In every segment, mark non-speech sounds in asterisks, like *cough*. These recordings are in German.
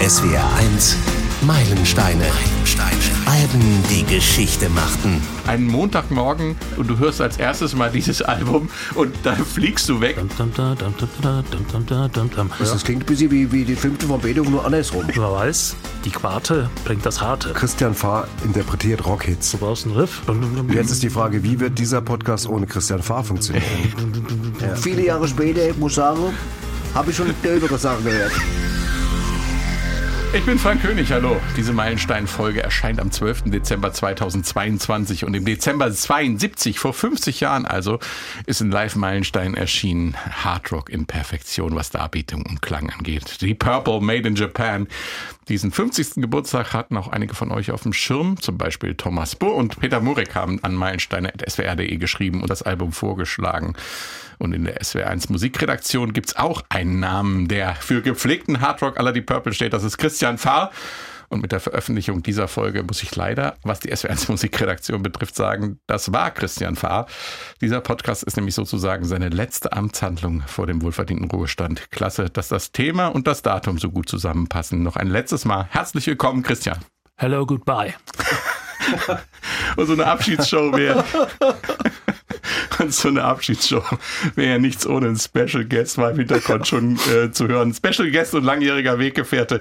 SWR 1 Meilensteine. Meilensteine. Alben, die Geschichte machten. Einen Montagmorgen und du hörst als erstes mal dieses Album und dann fliegst du weg. Das klingt ein bisschen wie, wie die fünfte von Beethoven, nur andersrum. Man weiß, die Quarte bringt das Harte. Christian Fahr interpretiert Rockhits. Du brauchst einen Riff. Jetzt ist die Frage, wie wird dieser Podcast ohne Christian Fahr funktionieren? Ja. Viele Jahre später, ich muss sagen, habe ich schon dövere Sachen gehört. Ich bin Frank König, hallo. Diese Meilenstein-Folge erscheint am 12. Dezember 2022 und im Dezember 72, vor 50 Jahren also, ist ein Live-Meilenstein erschienen. Hard Rock in Perfektion, was Darbietung und Klang angeht. Die Purple Made in Japan. Diesen 50. Geburtstag hatten auch einige von euch auf dem Schirm, zum Beispiel Thomas Burr und Peter Murek haben an meilensteine.swr.de geschrieben und das Album vorgeschlagen. Und in der SWR1 Musikredaktion gibt's auch einen Namen, der für gepflegten Hardrock aller die Purple steht. Das ist Christian Fahr. Und mit der Veröffentlichung dieser Folge muss ich leider, was die SWR1 Musikredaktion betrifft, sagen, das war Christian Fahr. Dieser Podcast ist nämlich sozusagen seine letzte Amtshandlung vor dem wohlverdienten Ruhestand. Klasse, dass das Thema und das Datum so gut zusammenpassen. Noch ein letztes Mal herzlich willkommen, Christian. Hello, goodbye. *laughs* und so eine Abschiedsshow wäre. *laughs* *laughs* Und so eine Abschiedsshow wäre ja nichts ohne einen Special Guest mal im Hintergrund schon äh, zu hören. Special Guest und langjähriger Weggefährte.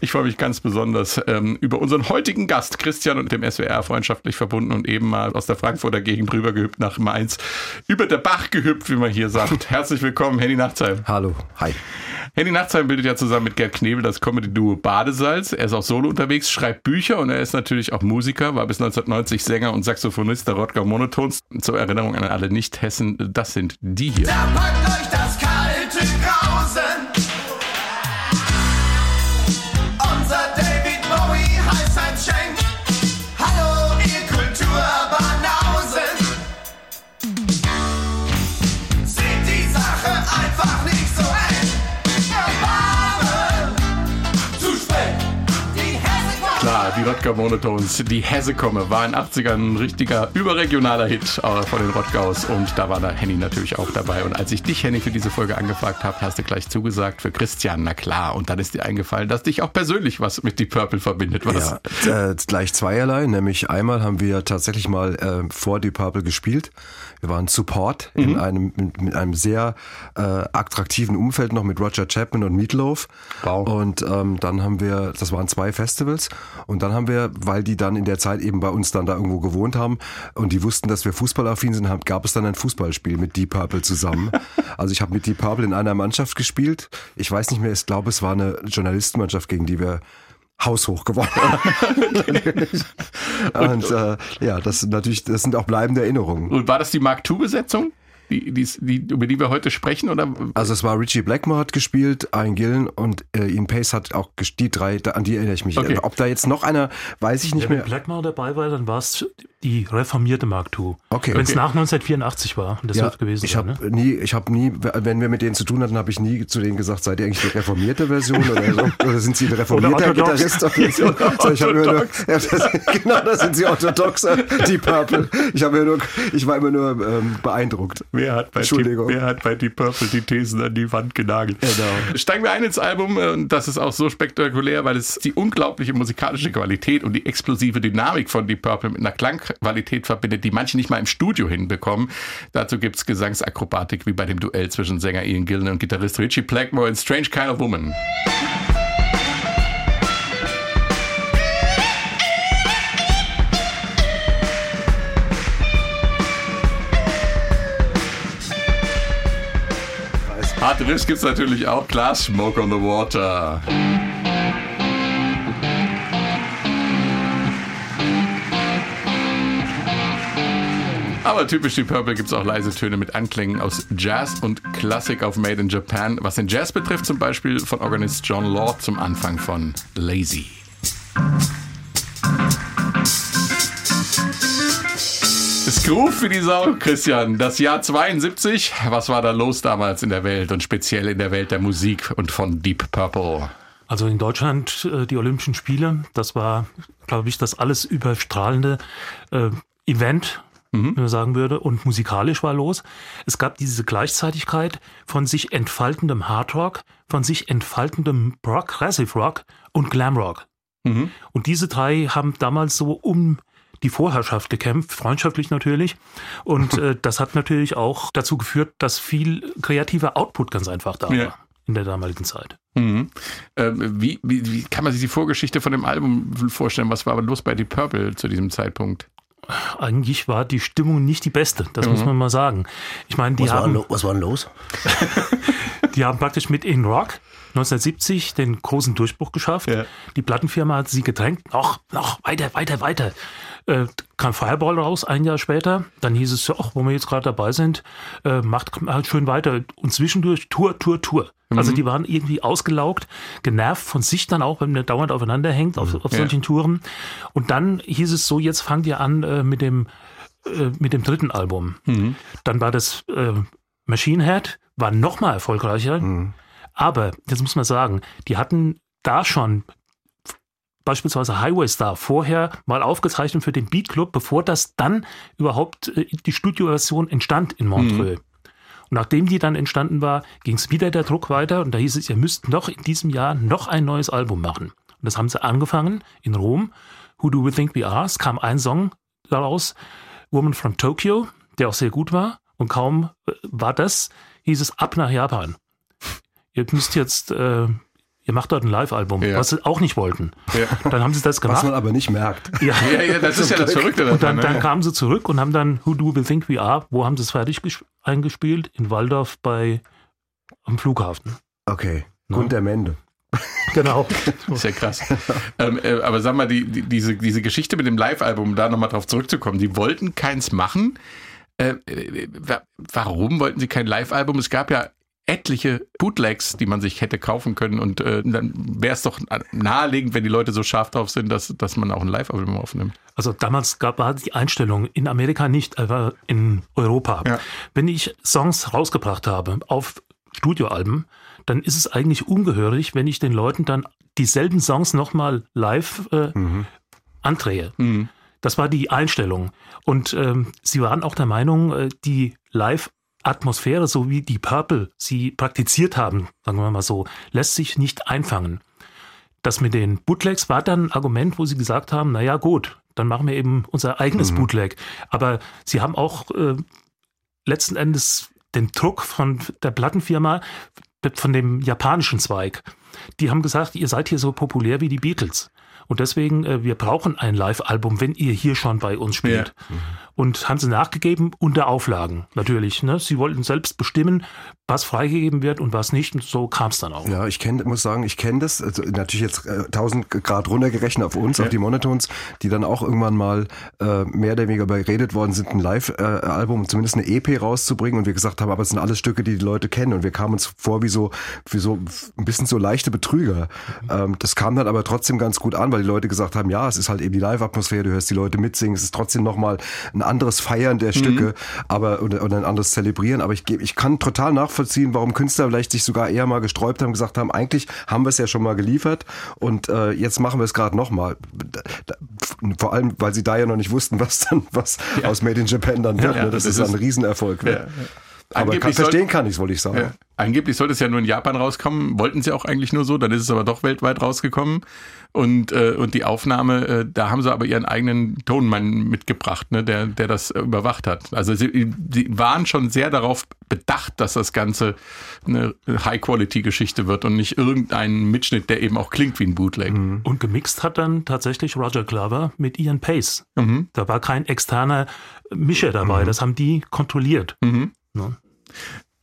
Ich freue mich ganz besonders ähm, über unseren heutigen Gast, Christian, und dem SWR freundschaftlich verbunden und eben mal aus der Frankfurter Gegend rübergehüpft nach Mainz. Über der Bach gehüpft, wie man hier sagt. Herzlich willkommen, Henny Nachtsheim. Hallo, hi. Henny Nachtsheim bildet ja zusammen mit Gerd Knebel das Comedy-Duo Badesalz. Er ist auch solo unterwegs, schreibt Bücher und er ist natürlich auch Musiker, war bis 1990 Sänger und Saxophonist der Rodger Monotons. Zur Erinnerung an alle Nicht-Hessen, das sind die hier. Da packt euch das die Rodger Monotones, die Hessekomme, war in den 80ern ein richtiger überregionaler Hit äh, von den Rodgaus und da war da Henny natürlich auch dabei. Und als ich dich, Henny, für diese Folge angefragt habe, hast du gleich zugesagt für Christian, na klar. Und dann ist dir eingefallen, dass dich auch persönlich was mit Deep Purple verbindet. Was? Ja, äh, gleich zweierlei, nämlich einmal haben wir tatsächlich mal äh, vor Deep Purple gespielt. Wir waren Support in einem mit, mit einem sehr äh, attraktiven Umfeld noch mit Roger Chapman und Meatloaf. Wow. Und ähm, dann haben wir, das waren zwei Festivals und dann haben wir, weil die dann in der Zeit eben bei uns dann da irgendwo gewohnt haben und die wussten, dass wir fußballaffin sind, haben, gab es dann ein Fußballspiel mit Deep Purple zusammen. *laughs* also ich habe mit Deep Purple in einer Mannschaft gespielt. Ich weiß nicht mehr, ich glaube, es war eine Journalistenmannschaft, gegen die wir haushoch gewonnen *laughs* und äh, ja, das sind natürlich, das sind auch bleibende Erinnerungen. Und war das die Mark II-Besetzung, die, die, die, über die wir heute sprechen? Oder? Also es war Richie Blackmore hat gespielt, Ian Gillen und äh, Ian Pace hat auch die drei, da, an die erinnere ich mich. Okay. Ob da jetzt noch einer, weiß ich nicht Wenn mehr. Blackmore dabei war, dann war es die reformierte Mark II. Okay, Wenn es okay. nach 1984 war, und das wird gewesen ich sein. habe Ne? nie, ich habe nie, wenn wir mit denen zu tun hatten, habe ich nie zu denen gesagt, seid ihr eigentlich die reformierte Version oder, so? *laughs* oder sind sie ein reformierter. Gitarrist? *laughs* So, ich hab immer nur, ja, das, genau, das sind sie orthodox, die Purple. Ich habe nur, ich war immer nur ähm, beeindruckt. Wer hat, bei Entschuldigung. wer hat bei Deep Purple die Thesen an die Wand genagelt? Genau. Steigen wir ein ins Album äh, und das ist auch so spektakulär, weil es die unglaubliche musikalische Qualität und die explosive Dynamik von Deep Purple mit einer Klangqualität verbindet, die manche nicht mal im Studio hinbekommen. Dazu gibt's Gesangsakrobatik wie bei dem Duell zwischen Sänger Ian Gillan und Gitarrist Richie Blackmore in Strange Kind of Woman. Harte Riffs gibt's natürlich auch. Klar, Smoke on the Water. Aber typisch die Purple gibt's auch leise Töne mit Anklängen aus Jazz und Klassik auf Made in Japan. Was den Jazz betrifft, zum Beispiel von Organist John Lord zum Anfang von Lazy. Groove für die Sau, Christian. Das Jahr 72. Was war da los damals in der Welt und speziell in der Welt der Musik und von Deep Purple? Also in Deutschland äh, die Olympischen Spiele, das war, glaube ich, das alles überstrahlende äh, Event wenn man sagen würde, und musikalisch war los. Es gab diese Gleichzeitigkeit von sich entfaltendem Hardrock, von sich entfaltendem Progressive Rock und Glamrock. Und diese drei haben damals so um die Vorherrschaft gekämpft, freundschaftlich natürlich. Und *laughs* äh, das hat natürlich auch dazu geführt, dass viel kreativer Output ganz einfach da Ja. war in der damaligen Zeit. Mhm. Ähm, wie, wie, wie kann man sich die Vorgeschichte von dem Album vorstellen? Was war aber los bei Deep Purple zu diesem Zeitpunkt? Eigentlich war die Stimmung nicht die beste, das muss man mal sagen. Ich meine, die Was war, haben, lo was war denn los? *laughs* die haben praktisch mit In Rock 1970 den großen Durchbruch geschafft. Ja. Die Plattenfirma hat sie gedrängt, noch, noch, weiter, weiter, weiter. Äh, kam Fireball raus, ein Jahr später. Dann hieß es, ach, wo wir jetzt gerade dabei sind, äh, macht halt schön weiter. Und zwischendurch Tour, Tour, Tour. Also die waren irgendwie ausgelaugt, genervt von sich dann auch, wenn man dauernd aufeinander hängt auf, auf Ja. solchen Touren. Und dann hieß es so, jetzt fangt ihr an äh, mit dem äh, mit dem dritten Album. Dann war das äh, Machine Head, war noch mal erfolgreicher. Aber, jetzt muss man sagen, die hatten da schon beispielsweise Highway Star vorher mal aufgezeichnet für den Beat Club, bevor das dann überhaupt äh, die Studioversion entstand in Montreux. Und nachdem die dann entstanden war, ging es wieder der Druck weiter und da hieß es, ihr müsst noch in diesem Jahr noch ein neues Album machen. Und das haben sie angefangen in Rom. Who Do We Think We Are? Es kam ein Song daraus, Woman from Tokyo, der auch sehr gut war. Und kaum äh, war das, hieß es ab nach Japan. Ihr müsst jetzt, äh, ihr macht dort ein Live-Album, Ja. was sie auch nicht wollten. Ja. Dann haben sie das Was gemacht. man aber nicht merkt. Ja. *laughs* Ja, ja, das ist ja das Verrückte Und dann, dann ne? kamen sie zurück und haben dann Who Do We Think We Are? Wo haben sie es fertig ges- eingespielt? In Waldorf bei am Flughafen. Okay. No. Grund der Mende. *laughs* Genau. ist ja krass. ähm, äh, aber sag mal, die, die, diese, diese Geschichte mit dem Live-Album, um da nochmal drauf zurückzukommen, die wollten keins machen. Äh, äh, wa- warum wollten sie kein Live-Album? Es gab ja etliche Bootlegs, die man sich hätte kaufen können und äh, dann wäre es doch naheliegend, wenn die Leute so scharf drauf sind, dass, dass man auch ein Live-Album aufnimmt. Also damals gab war die Einstellung in Amerika nicht, aber in Europa. Ja. Wenn ich Songs rausgebracht habe auf Studioalben, dann ist es eigentlich ungehörig, wenn ich den Leuten dann dieselben Songs nochmal live äh, andrehe. Mhm. Das war die Einstellung. Und ähm, sie waren auch der Meinung, äh, die Live-Atmosphäre, so wie die Purple sie praktiziert haben, sagen wir mal so, lässt sich nicht einfangen. Das mit den Bootlegs war dann ein Argument, wo sie gesagt haben, naja gut, dann machen wir eben unser eigenes Bootleg. Aber sie haben auch äh, letzten Endes den Druck von der Plattenfirma, von dem japanischen Zweig. Die haben gesagt, ihr seid hier so populär wie die Beatles. Und deswegen, äh, wir brauchen ein Live-Album, wenn ihr hier schon bei uns spielt. Und haben sie nachgegeben unter Auflagen, natürlich. Ne? Sie wollten selbst bestimmen, was freigegeben wird und was nicht. Und so kam es dann auch. Ja, ich kenne, muss sagen, ich kenne das. Also natürlich jetzt äh, 1000 Grad runtergerechnet auf uns, auf die Monotons, die dann auch irgendwann mal äh, mehr oder weniger überredet worden sind, ein Live-Album, zumindest eine EP rauszubringen. Und wir gesagt haben, aber es sind alles Stücke, die die Leute kennen. Und wir kamen uns vor wie so, wie so ein bisschen so leichte Betrüger. Ähm, das kam dann aber trotzdem ganz gut an, weil die Leute gesagt haben, ja, es ist halt eben die Live-Atmosphäre, du hörst die Leute mitsingen, es ist trotzdem nochmal ein anderes Feiern der Stücke, aber oder, oder ein anderes Zelebrieren. Aber ich, ich kann total nachvollziehen, warum Künstler vielleicht sich sogar eher mal gesträubt haben, gesagt haben, eigentlich haben wir es ja schon mal geliefert und äh, jetzt machen wir es gerade nochmal. Vor allem, weil sie da ja noch nicht wussten, was dann was aus Made in Japan dann wird. Ja, ne? Das, das ist ist- ein Riesenerfolg. Ja, Ne? ja. Aber kann, Angeblich verstehen soll- kann ich wollte ich sagen. Ja. Angeblich sollte es ja nur in Japan rauskommen, wollten sie auch eigentlich nur so, dann ist es aber doch weltweit rausgekommen. Und, äh, und die Aufnahme, äh, da haben sie aber ihren eigenen Tonmann mitgebracht, ne, der, der das überwacht hat. Also sie, sie waren schon sehr darauf bedacht, dass das Ganze eine High-Quality-Geschichte wird und nicht irgendein Mitschnitt, der eben auch klingt wie ein Bootleg. Und gemixt hat dann tatsächlich Roger Glover mit Ian Pace. Mhm. Da war kein externer Mischer dabei, das haben die kontrolliert. Mhm. Ne?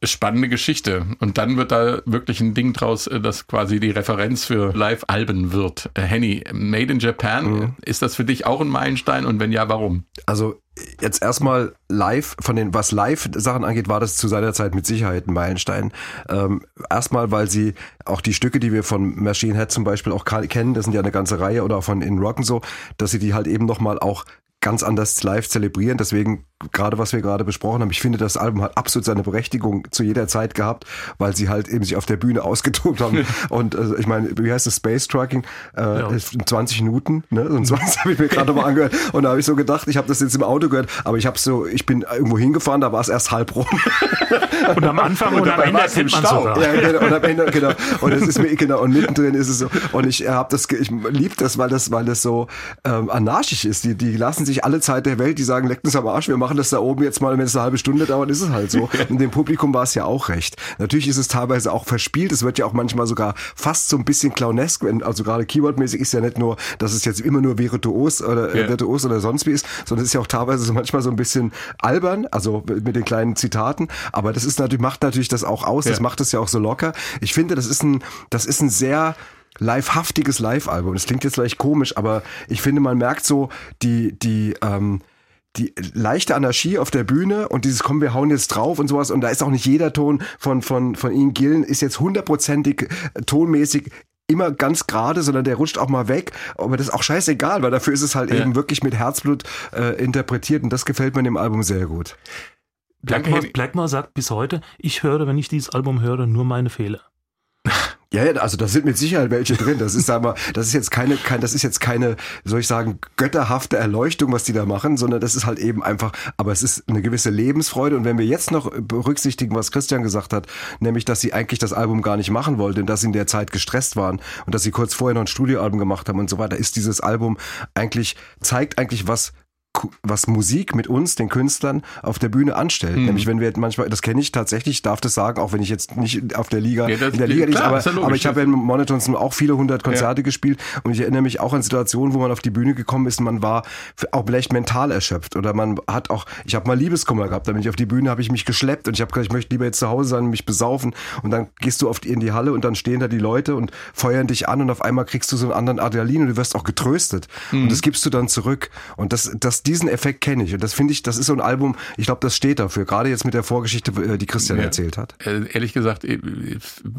Spannende Geschichte. Und dann wird da wirklich ein Ding draus, äh, das quasi die Referenz für Live-Alben wird. Äh, Henny, Made in Japan, ist das für dich auch ein Meilenstein? Und wenn ja, warum? Also jetzt erstmal live, von den, was Live-Sachen angeht, war das zu seiner Zeit mit Sicherheit ein Meilenstein. Ähm, erstmal, weil sie auch die Stücke, die wir von Machine Head zum Beispiel auch kennen, das sind ja eine ganze Reihe oder auch von In Rock und so, dass sie die halt eben nochmal auch ganz anders live zelebrieren. Deswegen, gerade was wir gerade besprochen haben, ich finde, das Album hat absolut seine Berechtigung zu jeder Zeit gehabt, weil sie halt eben sich auf der Bühne ausgetobt haben. *laughs* und äh, ich meine, wie heißt das Space Trucking? Äh, Ja. 20 Minuten, ne? Und 20 habe ich mir gerade mal angehört. Und da habe ich so gedacht, ich habe das jetzt im Auto gehört, aber ich habe so, ich bin irgendwo hingefahren, da war es erst halb rum. *laughs* Und am Anfang und, am dabei Ende war's im Stau. sogar. Ja, genau, und am Ende, genau. Und es ist mir, *laughs* genau, und mittendrin ist es so. Und ich habe das, ich lieb das, weil das, weil das so ähm, anarchisch ist. Die, die lassen sich alle Zeit der Welt, die sagen, leckt uns am Arsch, wir machen das da oben jetzt mal, wenn es eine halbe Stunde dauert, ist es halt so. *laughs* Und dem Publikum war es ja auch recht. Natürlich ist es teilweise auch verspielt, es wird ja auch manchmal sogar fast so ein bisschen clownesk, also gerade Keywordmäßig ist ja nicht nur, dass es jetzt immer nur virtuos oder Ja. virtuos oder sonst wie ist, sondern es ist ja auch teilweise so manchmal so ein bisschen albern, also mit den kleinen Zitaten. Aber das ist natürlich, macht natürlich das auch aus, das Ja. macht es ja auch so locker. Ich finde, das ist ein, das ist ein sehr livehaftiges Live-Album. Das klingt jetzt vielleicht komisch, aber ich finde, man merkt so die, die, ähm, die leichte Anarchie auf der Bühne und dieses komm, wir hauen jetzt drauf und sowas und da ist auch nicht jeder Ton von, von, von Ian Gillen ist jetzt hundertprozentig äh, tonmäßig immer ganz gerade, sondern der rutscht auch mal weg. Aber das ist auch scheißegal, weil dafür ist es halt Ja. eben wirklich mit Herzblut äh, interpretiert und das gefällt mir dem Album sehr gut. Blackmore. Blackmore sagt bis heute, ich höre, wenn ich dieses Album höre, nur meine Fehler. Ja, ja, also da sind mit Sicherheit welche drin. Das ist, sag mal, das ist jetzt keine, kein, das ist jetzt keine, soll ich sagen, götterhafte Erleuchtung, was die da machen, sondern das ist halt eben einfach, aber es ist eine gewisse Lebensfreude. Und wenn wir jetzt noch berücksichtigen, was Christian gesagt hat, nämlich, dass sie eigentlich das Album gar nicht machen wollten und dass sie in der Zeit gestresst waren und dass sie kurz vorher noch ein Studioalbum gemacht haben und so weiter, ist dieses Album eigentlich, zeigt eigentlich, was was Musik mit uns, den Künstlern, auf der Bühne anstellt. Mhm. Nämlich, wenn wir manchmal, das kenne ich tatsächlich, ich darf das sagen, auch wenn ich jetzt nicht auf der Liga, Ja, das- in der Liga nicht, aber, ja aber ich habe ja in Monotons auch viele hundert Konzerte gespielt und ich erinnere mich auch an Situationen, wo man auf die Bühne gekommen ist und man war auch vielleicht mental erschöpft oder man hat auch, ich habe mal Liebeskummer gehabt, da bin ich auf die Bühne, habe ich mich geschleppt und ich habe gesagt, ich möchte lieber jetzt zu Hause sein und mich besaufen und dann gehst du auf die, in die Halle und dann stehen da die Leute und feuern dich an und auf einmal kriegst du so einen anderen Adrenalin und du wirst auch getröstet und das gibst du dann zurück und das, das diesen Effekt kenne ich und das finde ich, das ist so ein Album, ich glaube, das steht dafür, gerade jetzt mit der Vorgeschichte, äh, die Christian Ja. erzählt hat. Äh, ehrlich gesagt, ich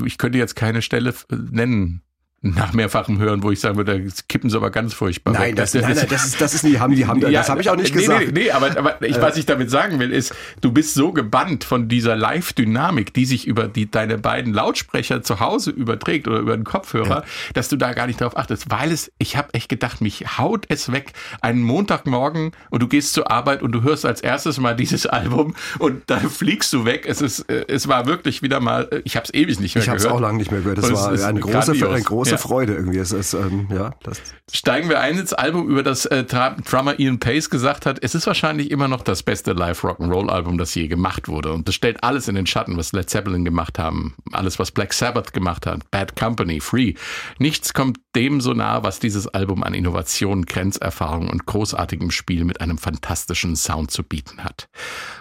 ich könnte jetzt keine Stelle nennen nach mehrfachem Hören, wo ich sagen würde, das kippen sie aber ganz furchtbar Nein, weg. das, *laughs* nein, nein, das ist, das ist nicht, haben die, haben, das habe ich auch nicht nee, gesagt. Nee, nee, aber, aber ich, was ich damit sagen will, ist, du bist so gebannt von dieser Live-Dynamik, die sich über die, deine beiden Lautsprecher zu Hause überträgt oder über den Kopfhörer, dass du da gar nicht drauf achtest, weil es, ich habe echt gedacht, mich haut es weg, einen Montagmorgen und du gehst zur Arbeit und du hörst als erstes mal dieses Album und dann fliegst du weg. Es ist, äh, es war wirklich wieder mal, äh, ich habe es ewig nicht mehr Ich habe es gehört. auch lange nicht mehr gehört. Das war ist eine große, grandios. eine große Ja. Freude irgendwie. Es ist, ähm, ja, das, Steigen wir ein ins Album, über das äh, Drummer Ian Pace gesagt hat, es ist wahrscheinlich immer noch das beste Live-Rock'n'Roll-Album, das je gemacht wurde. Und das stellt alles in den Schatten, was Led Zeppelin gemacht haben, alles, was Black Sabbath gemacht hat, Bad Company, Free. Nichts kommt dem so nah, was dieses Album an Innovation, Grenzerfahrung und großartigem Spiel mit einem fantastischen Sound zu bieten hat.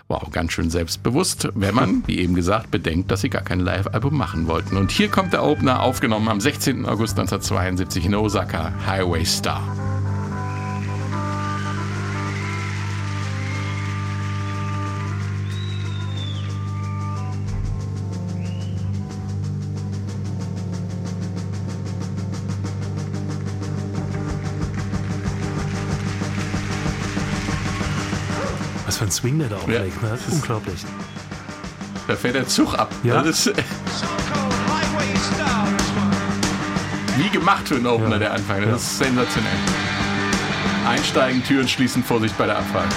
Wow, ganz schön selbstbewusst, wenn man, wie eben gesagt, bedenkt, dass sie gar kein Live-Album machen wollten. Und hier kommt der Opener, aufgenommen am 16. August 1972 in Osaka, Highway Star. Was für ein Swing der da auflegt, ne? das ist- Unglaublich. Da fährt der Zug ab. Ja. Das ist wie gemacht für einen Opener, Ja. der Anfang. Das ist sensationell. Einsteigen, Türen schließen, Vorsicht bei der Abfahrt.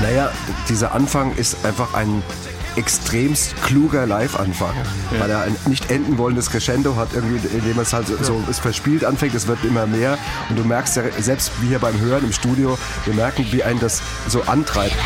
Naja, dieser Anfang ist einfach ein extremst kluger Live-Anfang, weil er ein nicht enden wollendes Crescendo hat, irgendwie, indem es halt so, so es verspielt anfängt, es wird immer mehr. Und du merkst ja, selbst wie hier beim Hören im Studio, wir merken, wie einen das so antreibt.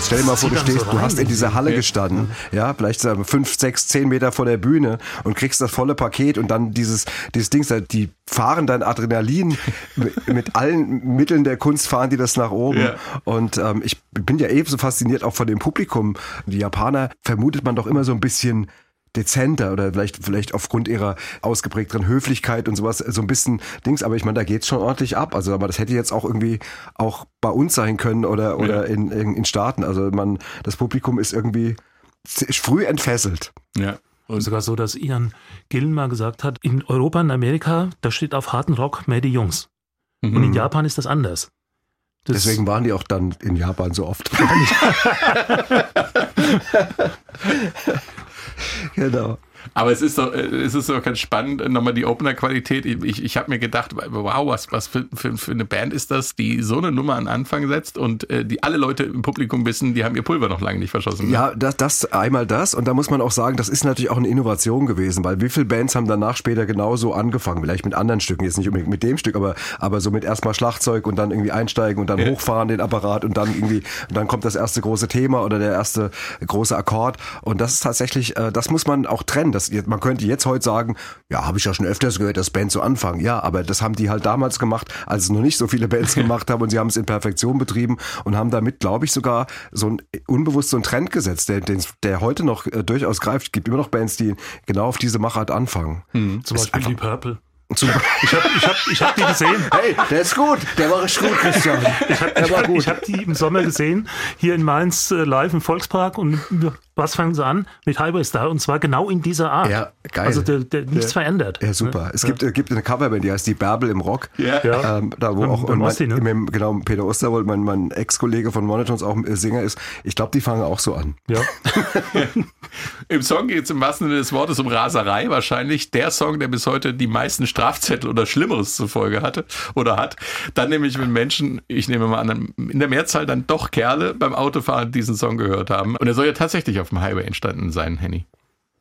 Jetzt stell dir mal vor, du stehst, so du hast in dieser. Halle gestanden, ja, vielleicht sagen fünf, sechs, zehn Meter vor der Bühne und kriegst das volle Paket und dann dieses, dieses Ding, die fahren dein Adrenalin *laughs* mit, mit allen Mitteln der Kunst fahren die das nach oben. Ja. Und ähm, ich bin ja ebenso fasziniert auch von dem Publikum. Die Japaner vermutet man doch immer so ein bisschen dezenter oder vielleicht vielleicht aufgrund ihrer ausgeprägteren Höflichkeit und sowas so ein bisschen Dings, aber ich meine, da geht's schon ordentlich ab. Also aber das hätte jetzt auch irgendwie auch bei uns sein können oder oder in, in in Staaten. Also man das Publikum ist irgendwie früh entfesselt. Ja. Und Sogar so, dass Ian Gillen mal gesagt hat, in Europa und Amerika, da steht auf harten Rock mehr die Jungs. Und in Japan ist das anders. Das Deswegen waren die auch dann in Japan so oft. *laughs* *laughs* genau. Aber es ist doch, äh, es ist doch ganz spannend, äh, nochmal die Opener-Qualität. Ich, ich habe mir gedacht, wow, was, was für, für, für eine Band ist das, die so eine Nummer an Anfang setzt und äh, die alle Leute im Publikum wissen, die haben ihr Pulver noch lange nicht verschossen. ne? Ja, das, das einmal das und da muss man auch sagen, das ist natürlich auch eine Innovation gewesen, weil wie viele Bands haben danach später genauso angefangen, vielleicht mit anderen Stücken, jetzt nicht unbedingt mit dem Stück, aber aber so mit erstmal Schlagzeug und dann irgendwie einsteigen und dann hochfahren den Apparat und dann irgendwie und dann kommt das erste große Thema oder der erste große Akkord und das ist tatsächlich, äh, das muss man auch trennen. Das, man könnte jetzt heute sagen, ja, habe ich ja schon öfters gehört, dass Bands so anfangen. Ja, aber das haben die halt damals gemacht, als es noch nicht so viele Bands *laughs* gemacht haben und sie haben es in Perfektion betrieben und haben damit, glaube ich, sogar so ein unbewusst so einen Trend gesetzt, der, den, der heute noch äh, durchaus greift. Es gibt immer noch Bands, die genau auf diese Machart anfangen. zum Beispiel die Purple. Zum- Ich habe ich hab, ich hab die gesehen. Hey, der ist gut, der war richtig gut, Christian. Ich habe ich hab, ich hab die im Sommer gesehen, hier in Mainz äh, live im Volkspark. Und was fangen sie an? Mit Highway Star. Und zwar genau in dieser Art. Ja, geil. Also der, der, nichts Ja. verändert. Ja, super. Es gibt, äh, gibt eine Coverband, die heißt die Bärbel im Rock. Ja. Ja. Ähm, da wo auch mein, Osti, ne? mit, genau Peter Osterwold, mein, mein Ex-Kollege von Monotons, auch äh, Sänger ist. Ich glaube, die fangen auch so an. Ja. *laughs* Im Song geht es im wahrsten Sinne des Wortes um Raserei. Wahrscheinlich der Song, der bis heute die meisten Strafzettel oder Schlimmeres zur Folge hatte oder hat. Dann nämlich, wenn Menschen, ich nehme mal an, in der Mehrzahl dann doch Kerle beim Autofahren diesen Song gehört haben. Und er soll ja tatsächlich auf dem Highway entstanden sein, Henny.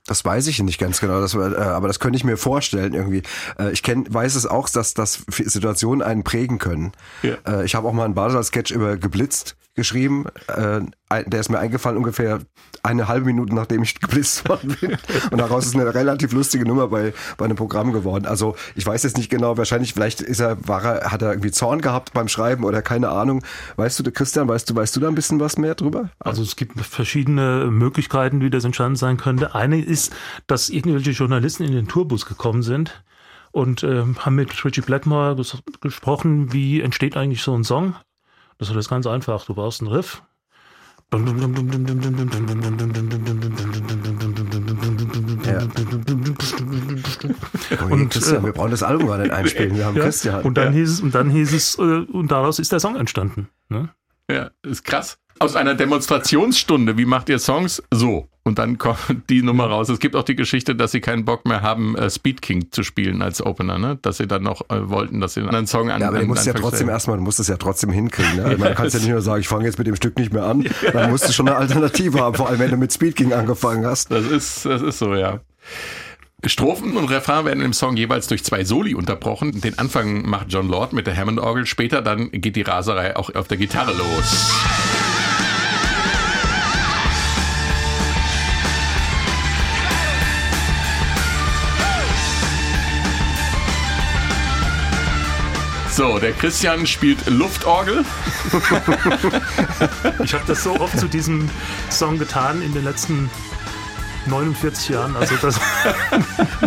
Das weiß ich nicht ganz genau, das, äh, aber das könnte ich mir vorstellen irgendwie. Äh, ich kenn, weiß es auch, dass, dass Situationen einen prägen können. Ja. Äh, ich habe auch mal einen Basel-Sketch über geblitzt geschrieben. Äh, der ist mir eingefallen ungefähr eine halbe Minute, nachdem ich *laughs* geblitzt worden bin. Und daraus ist eine relativ lustige Nummer bei, bei einem Programm geworden. Also ich weiß jetzt nicht genau, wahrscheinlich, vielleicht ist er, war er, hat er irgendwie Zorn gehabt beim Schreiben oder keine Ahnung. Weißt du, Christian, weißt du, weißt du da ein bisschen was mehr drüber? Also es gibt verschiedene Möglichkeiten, wie das entstanden sein könnte. Eine ist, dass irgendwelche Journalisten in den Tourbus gekommen sind und ähm, haben mit Richie Blackmore ges gesprochen, wie entsteht eigentlich so ein Song. Das ist ganz einfach. Du brauchst einen Riff. Oh, Und, Christian, äh, wir brauchen das Album gar nicht einspielen. Wir haben Ja, Christian. Und dann hieß es, und dann hieß es, äh, und daraus ist der Song entstanden. Ne? Ja, ist krass. Aus einer Demonstrationsstunde, wie macht ihr Songs? So. Und dann kommt die Nummer raus. Es gibt auch die Geschichte, dass sie keinen Bock mehr haben, äh, Speed King zu spielen als Opener, ne? Dass sie dann noch äh, wollten, dass sie einen anderen Song an Ja, aber du musst ja trotzdem erstmal, du musst es ja trotzdem hinkriegen. Ne? Man kann *laughs* ja nicht nur sagen, ich fange jetzt mit dem Stück nicht mehr an. *laughs* Dann musst du schon eine Alternative haben, vor allem wenn du mit Speed King angefangen hast. Das ist, das ist so, ja. Strophen und Refrain werden im Song jeweils durch zwei Soli unterbrochen. Den Anfang macht John Lord mit der Hammond-Orgel. Später dann geht die Raserei auch auf der Gitarre los. So, der Christian spielt Luftorgel. *laughs* Ich habe das so oft zu diesem Song getan in den letzten 49 Jahren. Also das, *laughs*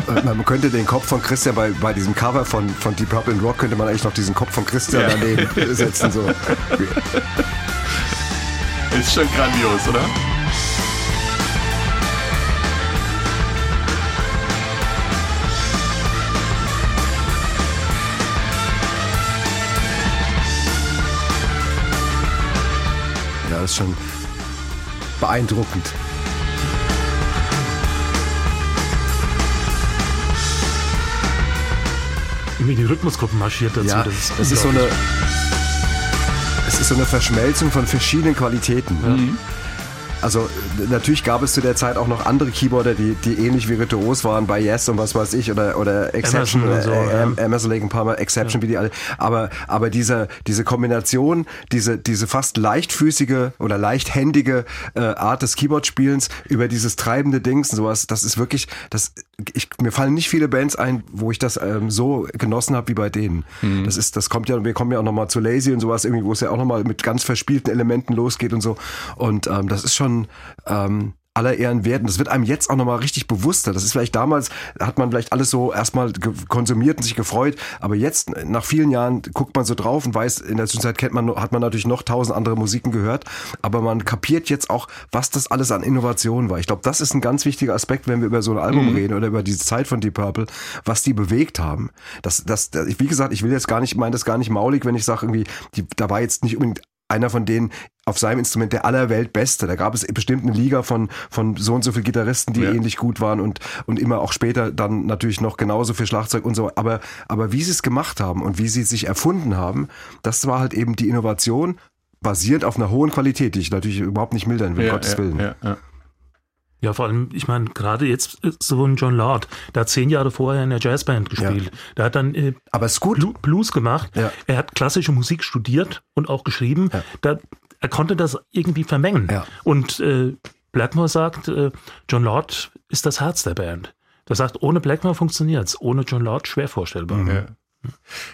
Äh, Man könnte den Kopf von Christian bei, bei diesem Cover von, von Deep Purple and Rock könnte man eigentlich noch diesen Kopf von Christian Ja. daneben setzen. So. *laughs* Ist schon grandios, oder? Ja, das ist schon beeindruckend. Wie die Rhythmusgruppen marschiert dazu. Ja, das ist, es ist so eine, es ist so eine Verschmelzung von verschiedenen Qualitäten. Also äh, natürlich gab es zu der Zeit auch noch andere Keyboarder, die, die ähnlich virtuos waren bei Yes und was weiß ich oder, oder Exception, Emerson so, äh, ja. Emerson, Lake Palmer, Exception, wie die alle. Aber, aber diese, diese Kombination, diese, diese fast leichtfüßige oder leichthändige äh, Art des Keyboard-Spielens über dieses treibende Dings und sowas, das ist wirklich, das, ich, mir fallen nicht viele Bands ein, wo ich das ähm, so genossen habe wie bei denen. Mhm. Das ist, das kommt ja, wir kommen ja auch nochmal zu Lazy und sowas irgendwie, wo es ja auch nochmal mit ganz verspielten Elementen losgeht und so. Und ähm, das ist schon ähm, aller Ehren wert. Und das wird einem jetzt auch nochmal richtig bewusster. Das ist vielleicht damals, hat man vielleicht alles so erstmal konsumiert und sich gefreut. Aber jetzt, nach vielen Jahren, guckt man so drauf und weiß, in der Zwischenzeit kennt man, hat man natürlich noch tausend andere Musiken gehört. Aber man kapiert jetzt auch, was das alles an Innovation war. Ich glaube, das ist ein ganz wichtiger Aspekt, wenn wir über so ein Album reden oder über diese Zeit von Deep Purple, was die bewegt haben. Das, das, wie gesagt, ich will jetzt gar nicht, ich meine das gar nicht maulig, wenn ich sage, irgendwie, die, da war jetzt nicht unbedingt einer von denen auf seinem Instrument der allerwelt Beste. Da gab es bestimmt eine Liga von, von so und so viel Gitarristen, die Ja. ähnlich gut waren und, und immer auch später dann natürlich noch genauso viel Schlagzeug und so. Aber, aber wie sie es gemacht haben und wie sie sich erfunden haben, das war halt eben die Innovation basierend auf einer hohen Qualität, die ich natürlich überhaupt nicht mildern will, um Gottes ja, Willen. Ja, ja. Ja, vor allem, ich meine, gerade jetzt ist so ein John Lord, der hat zehn Jahre vorher in der Jazzband gespielt. Der hat dann äh, Aber es ist gut. Blu- Blues gemacht. Ja. Er hat klassische Musik studiert und auch geschrieben. Ja. Da, er konnte das irgendwie vermengen. Ja. Und äh, Blackmore sagt, äh, John Lord ist das Herz der Band. Der sagt, ohne Blackmore funktioniert's, ohne John Lord schwer vorstellbar. Ja.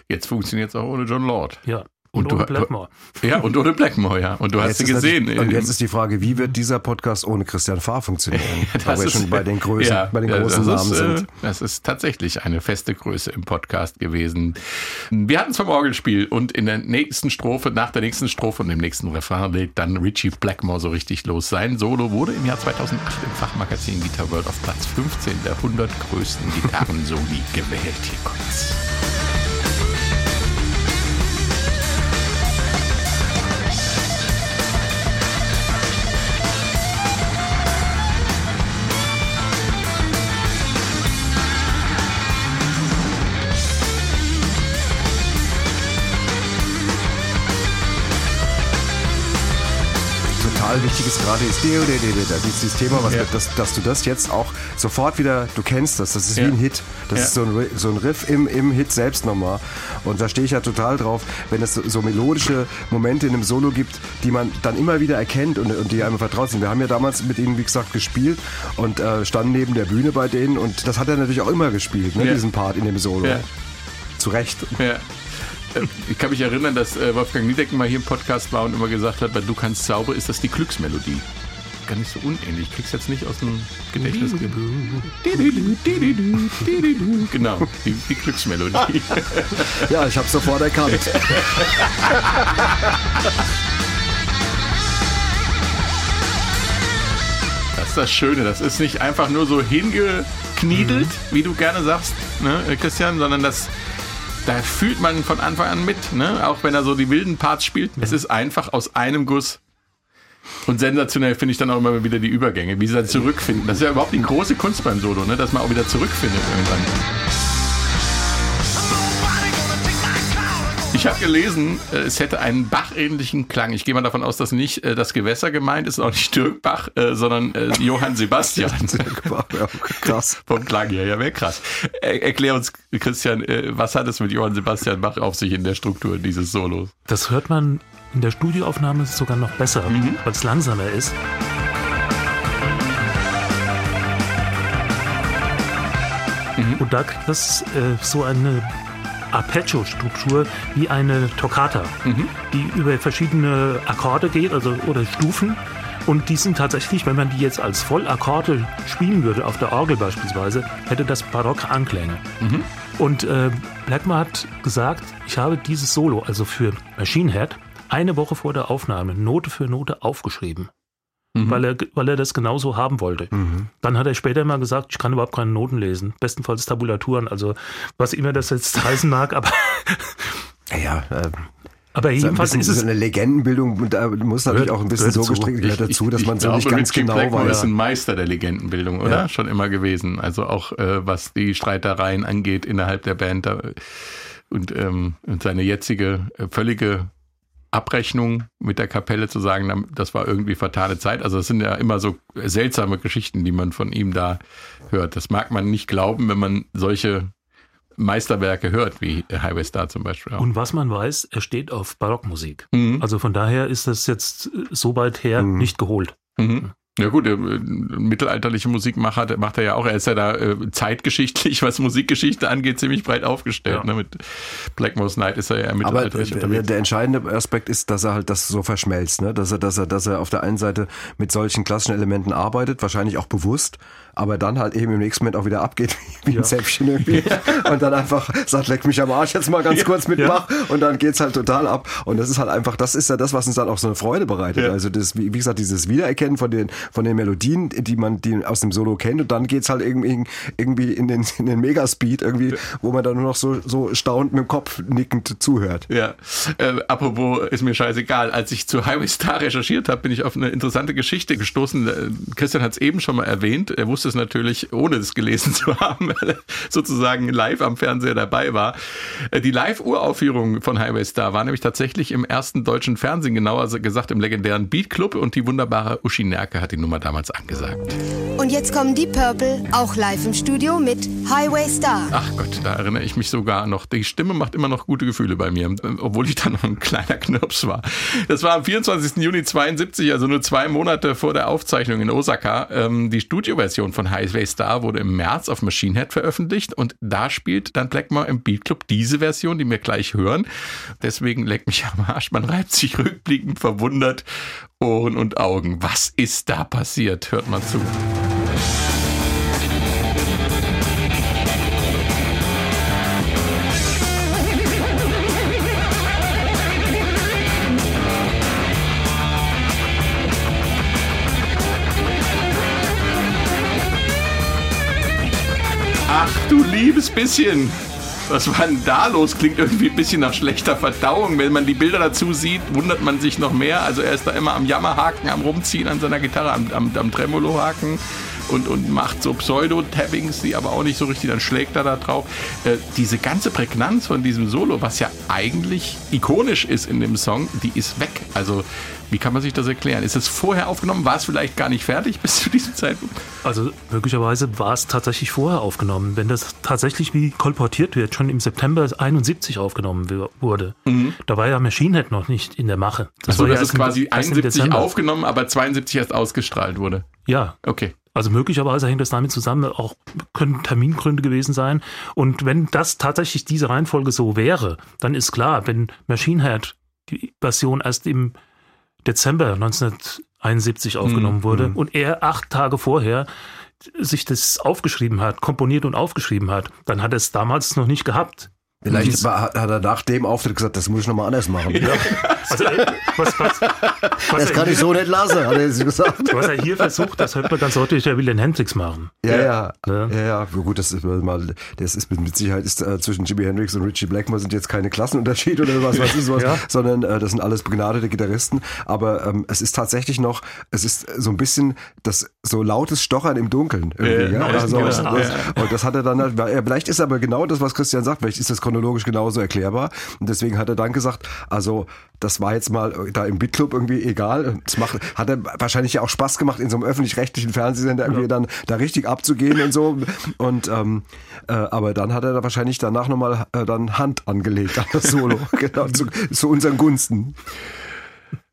Jetzt funktioniert es auch ohne John Lord. Ja. Und Und, du- ohne Blackmore. Ja, und ohne Blackmore, ja. Und du hast Jetzt sie ist gesehen. Und jetzt ist die Frage, wie wird dieser Podcast ohne Christian Fahr funktionieren? *laughs* Weil wir schon bei den Größen, ja, bei den großen das Namen ist, äh, sind. Das ist tatsächlich eine feste Größe im Podcast gewesen. Wir hatten es vom Orgelspiel und in der nächsten Strophe, nach der nächsten Strophe und dem nächsten Refrain legt dann Richie Blackmore so richtig los. Sein Solo wurde im Jahr 2008 im Fachmagazin Guitar World auf Platz 15 der 100 größten Gitarrensoli *laughs* gewählt. Hier kommt's. Total wichtig ist gerade ist de- de- dieses Thema, was Ja. dass, dass du das jetzt auch sofort wieder, du kennst das, das ist Ja. wie ein Hit. Das Ja. ist so ein, so ein Riff im, im Hit selbst nochmal. Und da stehe ich ja total drauf, wenn es so, melodische Momente in einem Solo gibt, die man dann immer wieder erkennt und, und die einem vertraut sind. Wir haben ja damals mit ihnen, wie gesagt, gespielt und äh, standen neben der Bühne bei denen und das hat er natürlich auch immer gespielt, ne, diesen Part in dem Solo. Ja. Zu Recht. Ja. Ich kann mich erinnern, dass äh, Wolfgang Niedecken mal hier im Podcast war und immer gesagt hat, weil du kannst sauber, ist das die Glücksmelodie. Gar nicht so unähnlich. Ich krieg's jetzt nicht aus dem Gedächtnis. Genau, die, die Glücksmelodie. *laughs* Ja, ich habe sofort erkannt. Das ist das Schöne. Das ist nicht einfach nur so hingekniedelt, wie du gerne sagst, ne, Christian, sondern das. Da fühlt man von Anfang an mit, ne? auch wenn er so die wilden Parts spielt. Es ist einfach aus einem Guss. Und sensationell finde ich dann auch immer wieder die Übergänge, wie sie dann zurückfinden. Das ist ja überhaupt die große Kunst beim Solo, ne? dass man auch wieder zurückfindet irgendwann. Ich habe gelesen, äh, es hätte einen Bach-ähnlichen Klang. Ich gehe mal davon aus, dass nicht äh, das Gewässer gemeint ist, auch nicht Dirk Bach, äh, sondern Johann Sebastian. Ja, Krass. *laughs* Vom Klang her, ja, wäre krass. Er, erklär uns, Christian, was hat es mit Johann Sebastian Bach auf sich in der Struktur dieses Solos? Das hört man in der Studioaufnahme sogar noch besser, weil es langsamer ist. Und da kriegt das äh, so eine Arpeggio-Struktur wie eine Toccata, die über verschiedene Akkorde geht, also oder Stufen. Und die sind tatsächlich, wenn man die jetzt als Vollakkorde spielen würde, auf der Orgel beispielsweise, hätte das barocke Anklänge. Und äh, Blackmore hat gesagt, ich habe dieses Solo, also für Machine Head, eine Woche vor der Aufnahme Note für Note aufgeschrieben. Weil, er, weil er das genauso haben wollte. Dann hat er später mal gesagt, ich kann überhaupt keine Noten lesen. Bestenfalls Tabulaturen, also was immer das jetzt *laughs* heißen mag, aber, Ja, äh, aber so ein jedenfalls bisschen ist es so eine Legendenbildung und da muss natürlich auch ein bisschen so gestrickt gehört dazu, dass man so nicht ganz Richie genau Blackmore ist weiß. ein Meister der Legendenbildung, oder? Ja. Schon immer gewesen. Also auch äh, was die Streitereien angeht innerhalb der Band da, und, ähm, und seine jetzige äh, völlige Abrechnung mit der Kapelle zu sagen, das war irgendwie vertane Zeit. Also es sind ja immer so seltsame Geschichten, die man von ihm da hört. Das mag man nicht glauben, wenn man solche Meisterwerke hört, wie Highway Star zum Beispiel auch. Und was man weiß, er steht auf Barockmusik. Mhm. Also von daher ist das jetzt so weit her nicht geholt. Mhm. Ja gut, äh, mittelalterliche Musikmacher der macht er ja auch. Er ist ja da äh, zeitgeschichtlich, *laughs* was Musikgeschichte angeht, ziemlich breit aufgestellt. Ja. Ne? Mit Blackmore's Night ist er ja Aber mittelalterlich der, der entscheidende Aspekt ist, dass er halt das so verschmelzt, ne? dass er, dass er, dass er auf der einen Seite mit solchen klassischen Elementen arbeitet, wahrscheinlich auch bewusst, aber dann halt eben im nächsten Moment auch wieder abgeht wie ein Zäpfchen irgendwie *laughs* und dann einfach sagt, leck mich am Arsch jetzt mal ganz kurz mit Ja. Bach und dann geht's halt total ab und das ist halt einfach, das ist ja das, was uns dann auch so eine Freude bereitet. Ja. Also das, wie, wie gesagt, dieses Wiedererkennen von den von den Melodien, die man die aus dem Solo kennt und dann geht's halt irgendwie irgendwie in den in den Megaspeed irgendwie, wo man dann nur noch so so staunend mit dem Kopf nickend zuhört. Ja, äh, apropos ist mir scheißegal. Als ich zu Highway Star recherchiert habe, bin ich auf eine interessante Geschichte gestoßen. Äh, Christian hat es eben schon mal erwähnt. Er wusste es natürlich, ohne es gelesen *laughs* zu haben, weil er sozusagen live am Fernseher dabei war. Äh, die Live-Uraufführung von Highway Star war nämlich tatsächlich im ersten deutschen Fernsehen, genauer gesagt im legendären Beat Club und die wunderbare Uschi Nerke hat die Nummer damals angesagt. Und jetzt kommen die Purple, auch live im Studio mit Highway Star. Ach Gott, da erinnere ich mich sogar noch. Die Stimme macht immer noch gute Gefühle bei mir, obwohl ich dann noch ein kleiner Knirps war. Das war am 24. Juni 72, also nur zwei Monate vor der Aufzeichnung in Osaka. Ähm, die Studioversion von Highway Star wurde im März auf Machine Head veröffentlicht und da spielt dann Blackmore im Beat Club diese Version, die wir gleich hören. Deswegen leckt mich am Arsch. Man reibt sich rückblickend verwundert Ohren und Augen. Was ist da passiert? Hört mal zu. Ach du liebes bisschen. Was war denn da los? Klingt irgendwie ein bisschen nach schlechter Verdauung. Wenn man die Bilder dazu sieht, wundert man sich noch mehr. Also er ist da immer am Jammerhaken, am Rumziehen an seiner Gitarre, am, am, am Tremolohaken und, und macht so Pseudo-Tappings, die aber auch nicht so richtig, dann schlägt er da drauf. Äh, diese ganze Prägnanz von diesem Solo, was ja eigentlich ikonisch ist in dem Song, die ist weg. Also wie kann man sich das erklären? Ist es vorher aufgenommen? War es vielleicht gar nicht fertig *laughs* bis zu diesem Zeitpunkt? Also möglicherweise war es tatsächlich vorher aufgenommen. Wenn das tatsächlich wie kolportiert wird, schon im September 71 aufgenommen wu- wurde, da war ja Machine Head noch nicht in der Mache. Also war ja das erst ist quasi erst im 71 Dezember. aufgenommen, aber 72 erst ausgestrahlt wurde. Ja, Okay. also möglicherweise hängt das damit zusammen, auch können Termingründe gewesen sein. Und wenn das tatsächlich diese Reihenfolge so wäre, dann ist klar, wenn Machine Head die Version erst im Dezember 1971 aufgenommen wurde und er acht Tage vorher sich das aufgeschrieben hat, komponiert und aufgeschrieben hat, dann hat er es damals noch nicht gehabt. Vielleicht war- hat er nach dem Auftritt gesagt, das muss ich nochmal anders machen. *laughs* Also, äh, was, was, was, Das kann hier, ich so nicht lassen, hat er gesagt. was er hier versucht, das hört man ganz deutlich, der will den Hendrix machen. Ja, ja, Ja. ja, ja. Gut, das ist mal, das ist mit Sicherheit ist äh, zwischen Jimi Hendrix und Richie Blackmore sind jetzt keine Klassenunterschiede oder was weiß ich sowas, Ja. sondern äh, das sind alles begnadete Gitarristen. Aber ähm, es ist tatsächlich noch, es ist so ein bisschen das so lautes Stochern im Dunkeln. Irgendwie, Ja, ja? ja, das. Und das hat er dann, halt, ja, vielleicht ist aber genau das, was Christian sagt, vielleicht ist das chronologisch genauso erklärbar. Und deswegen hat er dann gesagt, also das war jetzt mal da im Bitclub irgendwie egal. Es macht, hat er wahrscheinlich ja auch Spaß gemacht, in so einem öffentlich-rechtlichen Fernsehsender irgendwie dann da richtig abzugehen und so. Und ähm, äh, aber dann hat er da wahrscheinlich danach nochmal äh, dann Hand angelegt an das Solo. *laughs* genau, zu, zu unseren Gunsten.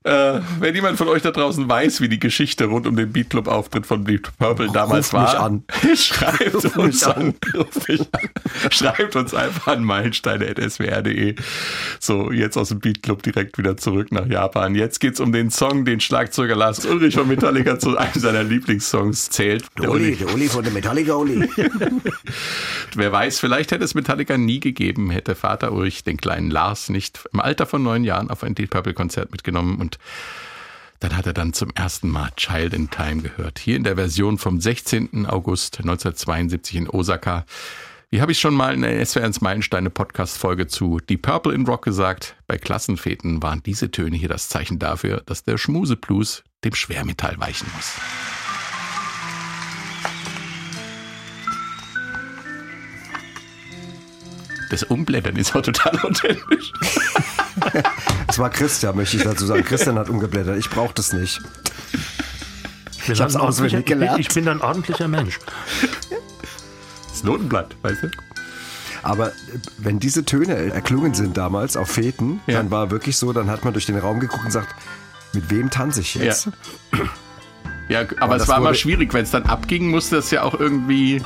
Äh, wenn jemand von euch da draußen weiß, wie die Geschichte rund um den Beat Club Auftritt von Deep Purple damals mich war, an. *laughs* schreibt Ruf uns mich an. an. Ruf. Schreibt uns einfach an meilensteine.swr.de. So, jetzt aus dem Beat Club direkt wieder zurück nach Japan. Jetzt geht's um den Song, den Schlagzeuger Lars Ulrich von Metallica zu einem seiner Lieblingssongs zählt. Der Uli. der Uli von der Metallica Uli. *laughs* Wer weiß, vielleicht hätte es Metallica nie gegeben, hätte Vater Ulrich den kleinen Lars nicht im Alter von neun Jahren auf ein Deep Purple Konzert mitgenommen und dann hat er dann zum ersten Mal Child in Time gehört. Hier in der Version vom 16. August 1972 in Osaka. Wie habe ich schon mal in der SWR1 Meilensteine Podcast Folge zu Deep Purple in Rock gesagt, bei Klassenfäten waren diese Töne hier das Zeichen dafür, dass der Schmuseblues dem Schwermetall weichen muss. Das Umblättern ist auch total *laughs* authentisch. *laughs* Das war Christian, möchte ich dazu sagen. Christian hat umgeblättert. Ich brauche das nicht. Ich, hab's auswendig gelernt. Ich bin ein ordentlicher Mensch. Das Notenblatt, weißt du? Aber äh, wenn diese Töne erklungen sind damals auf Feten, Ja. dann war wirklich so, dann hat man durch den Raum geguckt und sagt, mit wem tanze ich jetzt? Ja, aber es das war immer schwierig, wenn es dann abging, musste das ja auch irgendwie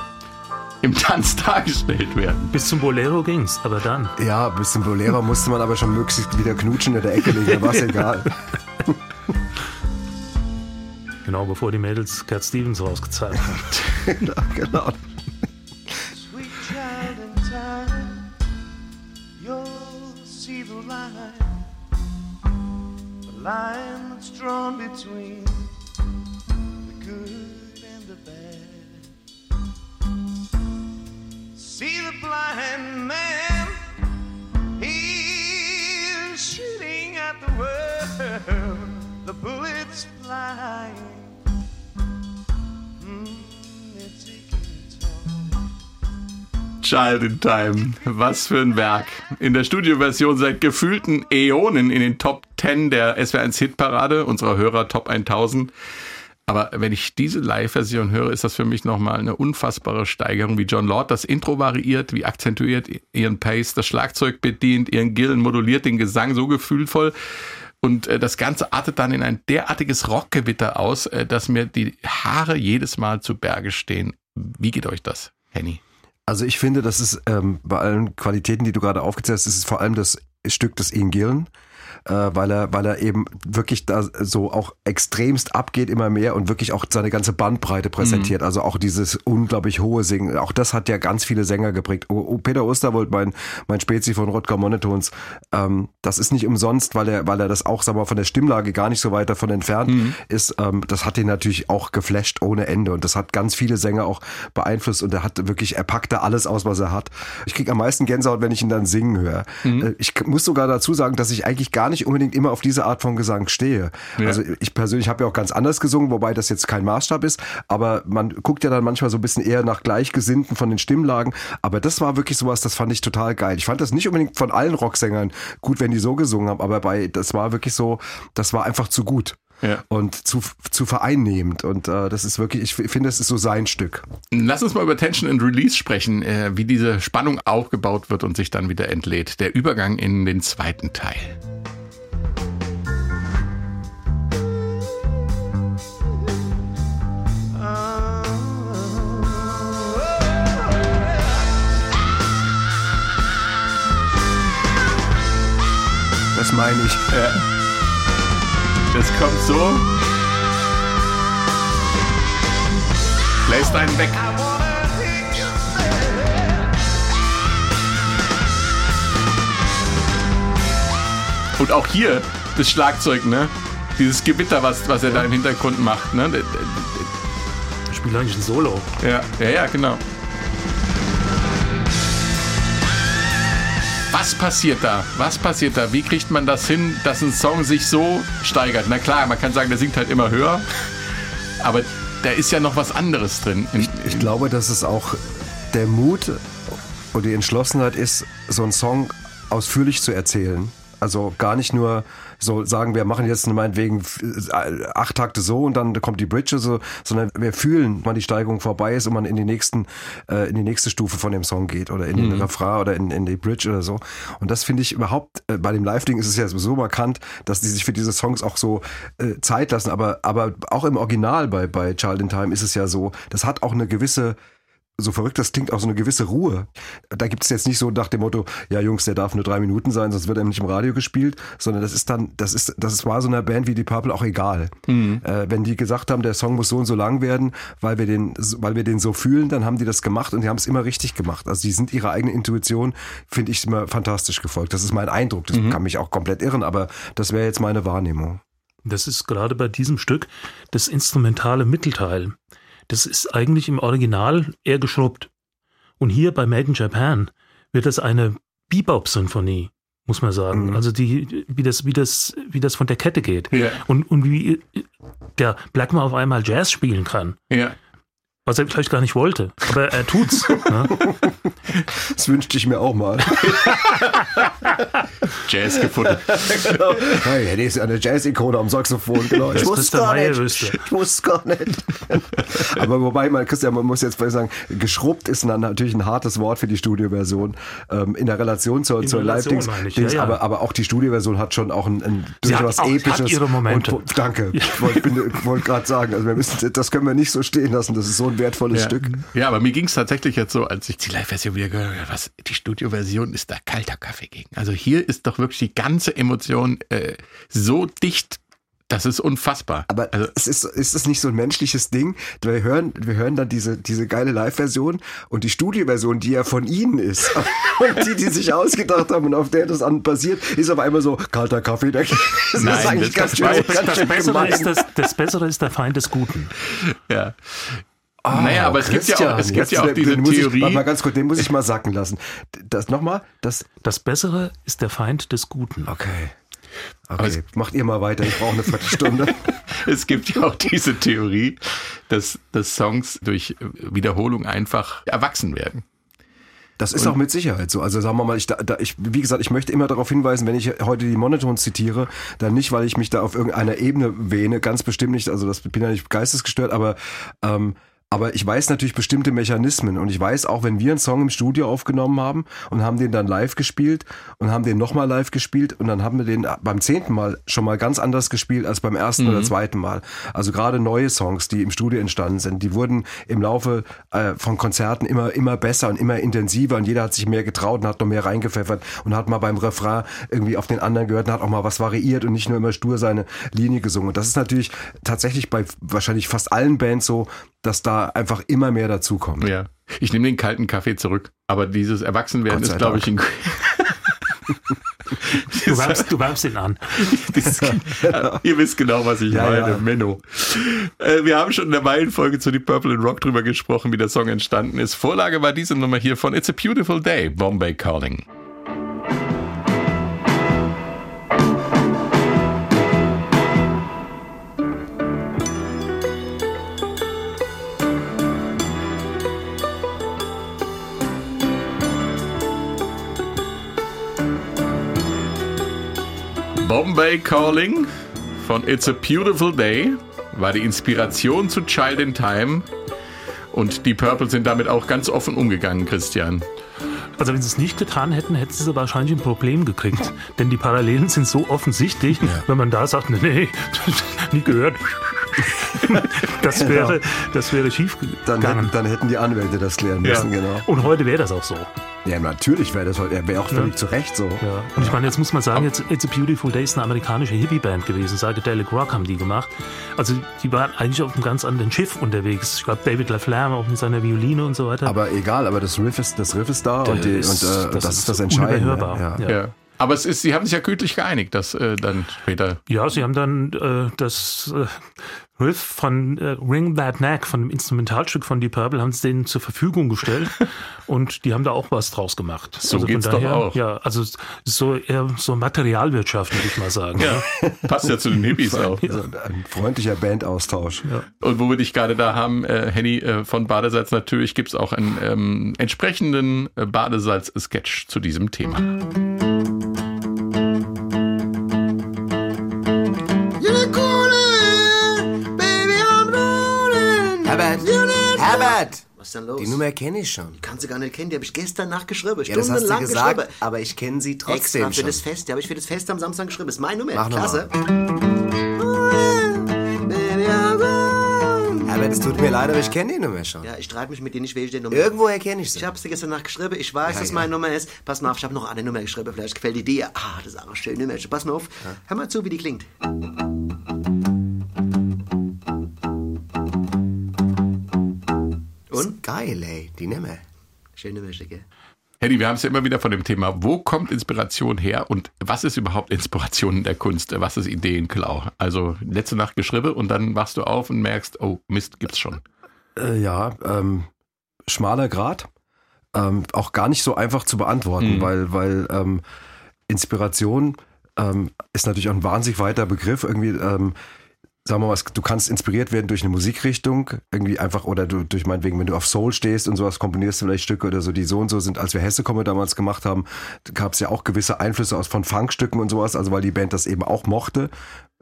im Tanz dargestellt werden. Bis zum Bolero ging's, aber dann. Ja, bis zum Bolero musste man aber schon möglichst wieder knutschen in der Ecke liegen, war es egal. Genau bevor die Mädels Cat Stevens rausgezahlt haben. *laughs* genau. Sweet child in time, you'll see the line, the line that's drawn between The blind man, he's shooting at the world, the bullets flying. Mm. Child in Time. Was für ein Werk. In der Studioversion seit gefühlten Äonen in den Top 10 der SWR1 Hitparade, unserer Hörer Top 1000. Aber wenn ich diese Live-Version höre, ist das für mich nochmal eine unfassbare Steigerung, wie John Lord das Intro variiert, wie akzentuiert ihren Pace, das Schlagzeug bedient, ihren Gillen moduliert den Gesang so gefühlvoll. Und äh, das Ganze artet dann in ein derartiges Rockgewitter aus, äh, dass mir die Haare jedes Mal zu Berge stehen. Wie geht euch das, Henny? Also ich finde, das ist ähm, bei allen Qualitäten, die du gerade aufgezählt hast, ist es vor allem das Stück des Ian Gillen, äh, weil er, weil er eben wirklich da so auch extremst abgeht immer mehr und wirklich auch seine ganze Bandbreite präsentiert. Also auch dieses unglaublich hohe Singen. Auch das hat ja ganz viele Sänger geprägt. Oh, Peter Osterwold, mein, mein Spezi von Rodger Monotons, ähm, das ist nicht umsonst, weil er, weil er das auch, sag mal, von der Stimmlage gar nicht so weit davon entfernt ist. Ähm, das hat ihn natürlich auch geflasht ohne Ende und das hat ganz viele Sänger auch beeinflusst und er hat wirklich, er packt da alles aus, was er hat. Ich krieg am meisten Gänsehaut, wenn ich ihn dann singen höre. Äh, Ich muss sogar dazu sagen, dass ich eigentlich gar nicht unbedingt immer auf diese Art von Gesang stehe. Ja. Also ich persönlich habe ja auch ganz anders gesungen, wobei das jetzt kein Maßstab ist, aber man guckt ja dann manchmal so ein bisschen eher nach Gleichgesinnten von den Stimmlagen, aber das war wirklich sowas, das fand ich total geil. Ich fand das nicht unbedingt von allen Rocksängern gut, wenn die so gesungen haben, aber bei das war wirklich so, das war einfach zu gut. Ja. Und zu, zu vereinnehmend. Und äh, das ist wirklich, ich finde, es ist so sein Stück. Lass uns mal über Tension and Release sprechen, äh, wie diese Spannung aufgebaut wird und sich dann wieder entlädt. Der Übergang in den zweiten Teil. Das meine ich. Das kommt so. Lässt einen weg. Und auch hier das Schlagzeug, ne? Dieses Gewitter, was, was er da im Hintergrund macht, ne? Ich spiele eigentlich ein Solo. Ja, ja, ja, genau. Was passiert da? Was passiert da? Wie kriegt man das hin, dass ein Song sich so steigert? Na klar, man kann sagen, der singt halt immer höher, aber da ist ja noch was anderes drin. In, Ich glaube, dass es auch der Mut und die Entschlossenheit ist, so einen Song ausführlich zu erzählen. Also gar nicht nur so sagen, wir machen jetzt meinetwegen äh, acht Takte so und dann kommt die Bridge so, sondern wir fühlen, wann die Steigerung vorbei ist und man in die nächsten, äh, in die nächste Stufe von dem Song geht oder in den Refrain oder in, in die Bridge oder so. Und das finde ich überhaupt, äh, bei dem Live-Ding ist es ja so markant, dass die sich für diese Songs auch so äh, Zeit lassen. Aber, aber auch im Original bei, bei Child in Time ist es ja so, das hat auch eine gewisse so verrückt das klingt, auch so eine gewisse Ruhe. Da gibt es jetzt nicht so nach dem Motto, ja Jungs, der darf nur drei Minuten sein, sonst wird er nicht im Radio gespielt, sondern das ist dann, das ist, das war so einer Band wie die Purple auch egal. Äh, wenn die gesagt haben, der Song muss so und so lang werden, weil wir den, weil wir den so fühlen, dann haben die das gemacht und die haben es immer richtig gemacht. Also die sind ihrer eigenen Intuition, finde ich, immer fantastisch gefolgt. Das ist mein Eindruck. Das kann mich auch komplett irren, aber das wäre jetzt meine Wahrnehmung. Das ist gerade bei diesem Stück das instrumentale Mittelteil. Das ist eigentlich im Original eher geschrubbt. Und hier bei Made in Japan wird das eine Bebop-Sinfonie, muss man sagen. Mhm. Also die, wie das, wie das, wie das von der Kette geht. Ja. Und, und wie der Blackmore auf einmal Jazz spielen kann. ja. Was er vielleicht gar nicht wollte. Aber er tut's. *laughs* ne? Das wünschte ich mir auch mal. *laughs* Jazz gefunden. genau. Hey, die ist eine Jazz-Ikone am Saxophon. Genau. Ich wusste gar nicht. Meierwüste. Ich wusste gar nicht. Aber wobei, man, Christian, man muss jetzt vielleicht sagen, geschrubbt ist dann natürlich ein hartes Wort für die Studioversion. Ähm, in der Relation zur, In zur Relation Live-Dings. ich, ja, ja. Aber, aber auch die Studioversion hat schon auch ein, ein durchaus auch- hat episches. ihre Momente. Und, danke. Ich wollte wollte gerade sagen, also wir müssen, das können wir nicht so stehen lassen. Das ist so ein wertvolles Ja. Stück. ja, aber mir ging es tatsächlich jetzt so, als ich die Live-Version wieder gehört habe, was, die Studioversion ist da kalter Kaffee gegen. Also hier ist doch wirklich die ganze Emotion äh, so dicht, das ist unfassbar. Aber also, es ist, ist es nicht so ein menschliches Ding? Wir hören, wir hören dann diese, diese geile Live-Version und die Studioversion, die ja von ihnen ist. *laughs* Und die, die sich ausgedacht haben und auf der das an basiert, ist auf einmal so, kalter Kaffee. *laughs* Das ist Nein, eigentlich das- ganz das schön, ganz Das schön Bessere, gemein. ist das, das Bessere ist der Feind des Guten. ja. Naja, aber es gibt ja auch, es gibt ja auch diese den muss Theorie. Ich, warte mal ganz kurz, den muss ich mal sacken lassen. Das nochmal? Das, Das Bessere ist der Feind des Guten. okay. Okay, macht ihr mal weiter, ich brauche eine Viertelstunde. *laughs* Es gibt ja auch diese Theorie, dass, dass Songs durch Wiederholung einfach erwachsen werden. Das ist auch mit Sicherheit so. Also sagen wir mal, ich, da, da, ich, wie gesagt, ich möchte immer darauf hinweisen, wenn ich heute die Monotons zitiere, dann nicht, weil ich mich da auf irgendeiner Ebene wähne, ganz bestimmt nicht. Also das bin ja nicht geistesgestört, aber ähm, aber ich weiß natürlich bestimmte Mechanismen und ich weiß auch, wenn wir einen Song im Studio aufgenommen haben und haben den dann live gespielt und haben den nochmal live gespielt und dann haben wir den beim zehnten Mal schon mal ganz anders gespielt als beim ersten oder zweiten Mal. Also gerade neue Songs, die im Studio entstanden sind, die wurden im Laufe äh, von Konzerten immer immer besser und immer intensiver und jeder hat sich mehr getraut und hat noch mehr reingepfeffert und hat mal beim Refrain irgendwie auf den anderen gehört und hat auch mal was variiert und nicht nur immer stur seine Linie gesungen. Und das ist natürlich tatsächlich bei wahrscheinlich fast allen Bands so, dass da einfach immer mehr dazukommt. Ja. Ich nehme den kalten Kaffee zurück, aber dieses Erwachsenwerden ist, glaube ich, ein. Du *laughs* wärmst, du wärmst ihn an. *laughs* Das- Ihr wisst genau, was ich Ja, meine, ja. Menno. Äh, wir haben schon in der Meilenfolge zu die Purple and Rock drüber gesprochen, wie der Song entstanden ist. Vorlage war diese Nummer hier von It's a Beautiful Day, Bombay Calling. Bombay Calling von It's a Beautiful Day war die Inspiration zu Child in Time. Und die Purple sind damit auch ganz offen umgegangen, Christian. Also wenn sie es nicht getan hätten, hätten sie wahrscheinlich ein Problem gekriegt. Denn die Parallelen sind so offensichtlich, wenn man da sagt, nee, nee, *laughs* nie gehört. Das wäre, das wäre schief Dann, hätten, dann hätten die Anwälte das klären müssen, genau. Und heute wäre das auch so. Ja, natürlich wäre das heute, er wäre auch völlig zu Recht so. Ja. Und ich meine, jetzt muss man sagen, jetzt It's a Beautiful Day ist eine amerikanische Hippie-Band gewesen. Psychedelic Rock haben die gemacht. Also die waren eigentlich auf einem ganz anderen Schiff unterwegs. Ich glaube, David LaFlamme auch mit seiner Violine und so weiter. Aber egal, aber das Riff ist, das Riff ist da und, die, und ist- äh, das, ist das Entscheidende. unüberhörbar. Ja. Ja. Ja. Aber es ist, sie haben sich ja gütlich geeinigt, dass äh, dann später. Ja, sie haben dann äh, das äh, Riff von äh, Ring That Neck, von dem Instrumentalstück von Deep Purple, haben sie denen zur Verfügung gestellt *laughs* und die haben da auch was draus gemacht. So von geht's doch auch. Ja, also es so eher so Materialwirtschaft, würde ich mal sagen. Ja, *laughs* passt ja zu den Hippies auch. Also ein freundlicher Bandaustausch. Und wo wir dich gerade da haben, äh, Henny, äh, von Badesalz natürlich gibt's auch einen ähm, entsprechenden äh, Badesalz-Sketch zu diesem Thema. Ist denn los? die Nummer kenne ich schon. kannst du gar nicht kennen, die habe ich gestern Nacht geschrieben. Ja, das hast du gesagt, geschrieben. aber ich kenne sie Extra trotzdem für schon. das Fest, die habe ich für das Fest am Samstag geschrieben. Ist meine Nummer. Mach Klasse. Herbert, es tut mir leid, aber ich kenne die Nummer schon. Ja, ich streite mich mit dir nicht, welche die Nummer Irgendwoher kenne ich sie. Ich habe sie gestern Nacht geschrieben. Ich weiß, Ja, dass ja. meine Nummer ist. Pass mal auf, ich habe noch eine Nummer geschrieben. Vielleicht gefällt die dir. Ah, das ist auch eine schöne Nummer. Pass mal auf. Hör mal zu, wie die klingt. Und? Geil, ey, die Nummer. Schöne Nummer, gell? Henny, wir haben es ja immer wieder von dem Thema, wo kommt Inspiration her und was ist überhaupt Inspiration in der Kunst? Was ist Ideenklau? Also letzte Nacht geschrieben und dann wachst du auf und merkst, oh Mist, gibt's schon. Äh, ja, ähm, schmaler Grad. Ähm, auch gar nicht so einfach zu beantworten, Mhm. weil, weil ähm, Inspiration ähm, ist natürlich auch ein wahnsinnig weiter Begriff. Irgendwie ähm, sagen wir mal, du kannst inspiriert werden durch eine Musikrichtung, irgendwie einfach, oder du, durch meinetwegen, wenn du auf Soul stehst und sowas, komponierst du vielleicht Stücke oder so, die so und so sind. Als wir Hesse komme damals gemacht haben, gab es ja auch gewisse Einflüsse aus von Funkstücken und sowas, also weil die Band das eben auch mochte.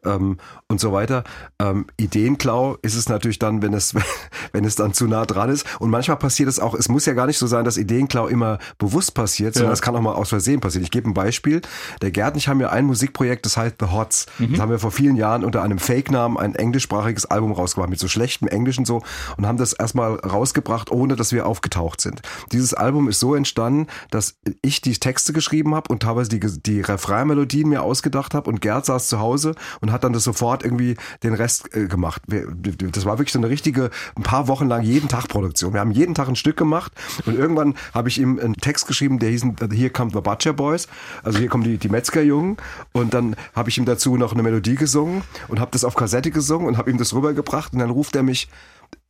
Ähm, und so weiter. Ähm, Ideenklau ist es natürlich dann, wenn es, *laughs* wenn es dann zu nah dran ist. Und manchmal passiert es auch, es muss ja gar nicht so sein, dass Ideenklau immer bewusst passiert, sondern Ja. es kann auch mal aus Versehen passieren. Ich gebe ein Beispiel. Der Gerd und ich haben ja ein Musikprojekt, das heißt The Hots. Das haben wir vor vielen Jahren unter einem Fake-Namen ein englischsprachiges Album rausgebracht, mit so schlechtem Englisch und so, und haben das erstmal rausgebracht, ohne dass wir aufgetaucht sind. Dieses Album ist so entstanden, dass ich die Texte geschrieben habe und teilweise die, die Refrainmelodien mir ausgedacht habe und Gerd saß zu Hause und hat dann das sofort irgendwie den Rest äh, gemacht. Wir, das war wirklich so eine richtige, ein paar Wochen lang jeden Tag Produktion. Wir haben jeden Tag ein Stück gemacht und irgendwann habe ich ihm einen Text geschrieben, der hieß Here Come the Butcher Boys, also hier kommen die, die Metzgerjungen und dann habe ich ihm dazu noch eine Melodie gesungen und habe das auf Kassette gesungen und habe ihm das rübergebracht und dann ruft er mich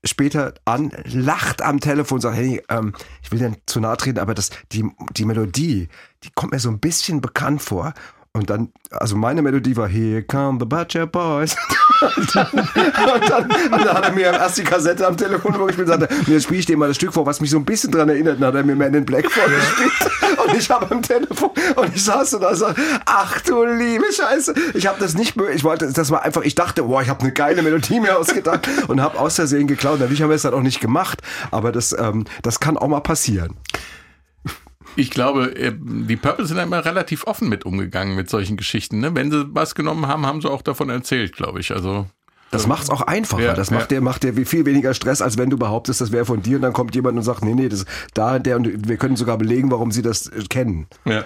später an, lacht am Telefon und sagt, hey, ähm, ich will dir zu nahe treten, aber das, die, die Melodie, die kommt mir so ein bisschen bekannt vor. Und dann, also meine Melodie war Here come the Butcher Boys. und, *laughs* dann, und, dann, und dann hat er mir erst die Kassette am Telefon übergespielt und sagte, mir spiele ich dir mal das Stück vor, was mich so ein bisschen dran erinnert. Und dann hat er mir Man in Black vorgespielt. und ich habe am Telefon und ich saß so da und sagte, ach du liebe Scheiße. Ich habe das nicht, ich wollte, das war einfach, ich dachte, boah, ich habe eine geile Melodie mir ausgedacht und habe aus Versehen geklaut. Natürlich haben wir es dann auch nicht gemacht, aber das, ähm, das kann auch mal passieren. Ich glaube, äh, die Purple sind immer relativ offen mit umgegangen mit solchen Geschichten. Ne? Wenn sie was genommen haben, haben sie auch davon erzählt, glaube ich. Also Das macht's auch einfacher. Ja, das ja. macht dir, macht dir viel weniger Stress, als wenn du behauptest, das wäre von dir und dann kommt jemand und sagt, nee, nee, das da, der und wir können sogar belegen, warum sie das äh, kennen. Ja.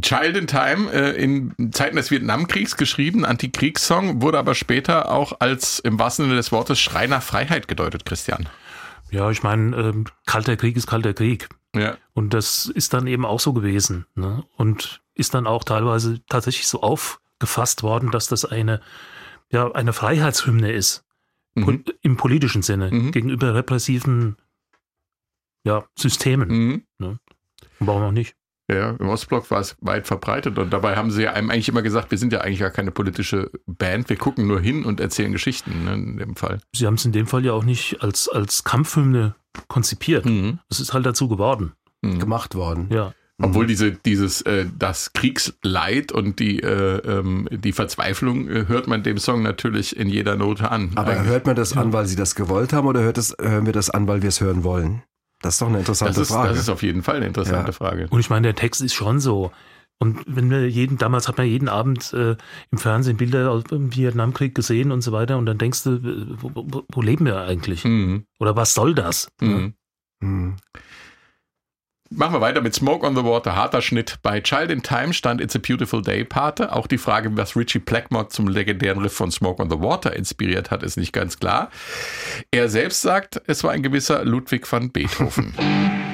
Child in Time, äh, in Zeiten des Vietnamkriegs geschrieben, Antikriegssong, wurde aber später auch als im wahrsten Sinne des Wortes Schrei nach Freiheit gedeutet, Christian. Ja, ich meine, ähm, kalter Krieg ist kalter Krieg. Ja. Und das ist dann eben auch so gewesen. Ne? Und ist dann auch teilweise tatsächlich so aufgefasst worden, dass das eine, ja, eine Freiheitshymne ist. Pol Im politischen Sinne. Mhm. Gegenüber repressiven ja, Systemen. Mhm. Ne? Warum auch nicht? Ja, im Ostblock war es weit verbreitet und dabei haben sie ja einem eigentlich immer gesagt, wir sind ja eigentlich gar keine politische Band, wir gucken nur hin und erzählen Geschichten ne, in dem Fall. Sie haben es in dem Fall ja auch nicht als, als Kampfhymne konzipiert. Mhm. Es ist halt dazu geworden. Gemacht worden. Ja. Obwohl diese, dieses, äh, das Kriegsleid und die, äh, ähm, die Verzweiflung äh, hört man dem Song natürlich in jeder Note an. Aber Eigentlich. hört man das an, weil sie das gewollt haben oder hört das, hören wir das an, weil wir es hören wollen? Das ist doch eine interessante das ist, Frage. das ist auf jeden Fall eine interessante Ja. Frage. Und ich meine, der Text ist schon so. Und wenn wir jeden, damals hat man jeden Abend äh, im Fernsehen Bilder aus dem Vietnamkrieg gesehen und so weiter und dann denkst du, äh, wo, wo, wo leben wir eigentlich? Mhm. Oder was soll das? Mhm. Hm. Machen wir weiter mit Smoke on the Water, harter Schnitt. Bei Child in Time stand It's a Beautiful Day Pate. Auch die Frage, was Richie Blackmore zum legendären Riff von Smoke on the Water inspiriert hat, ist nicht ganz klar. Er selbst sagt, es war ein gewisser Ludwig van Beethoven. *laughs*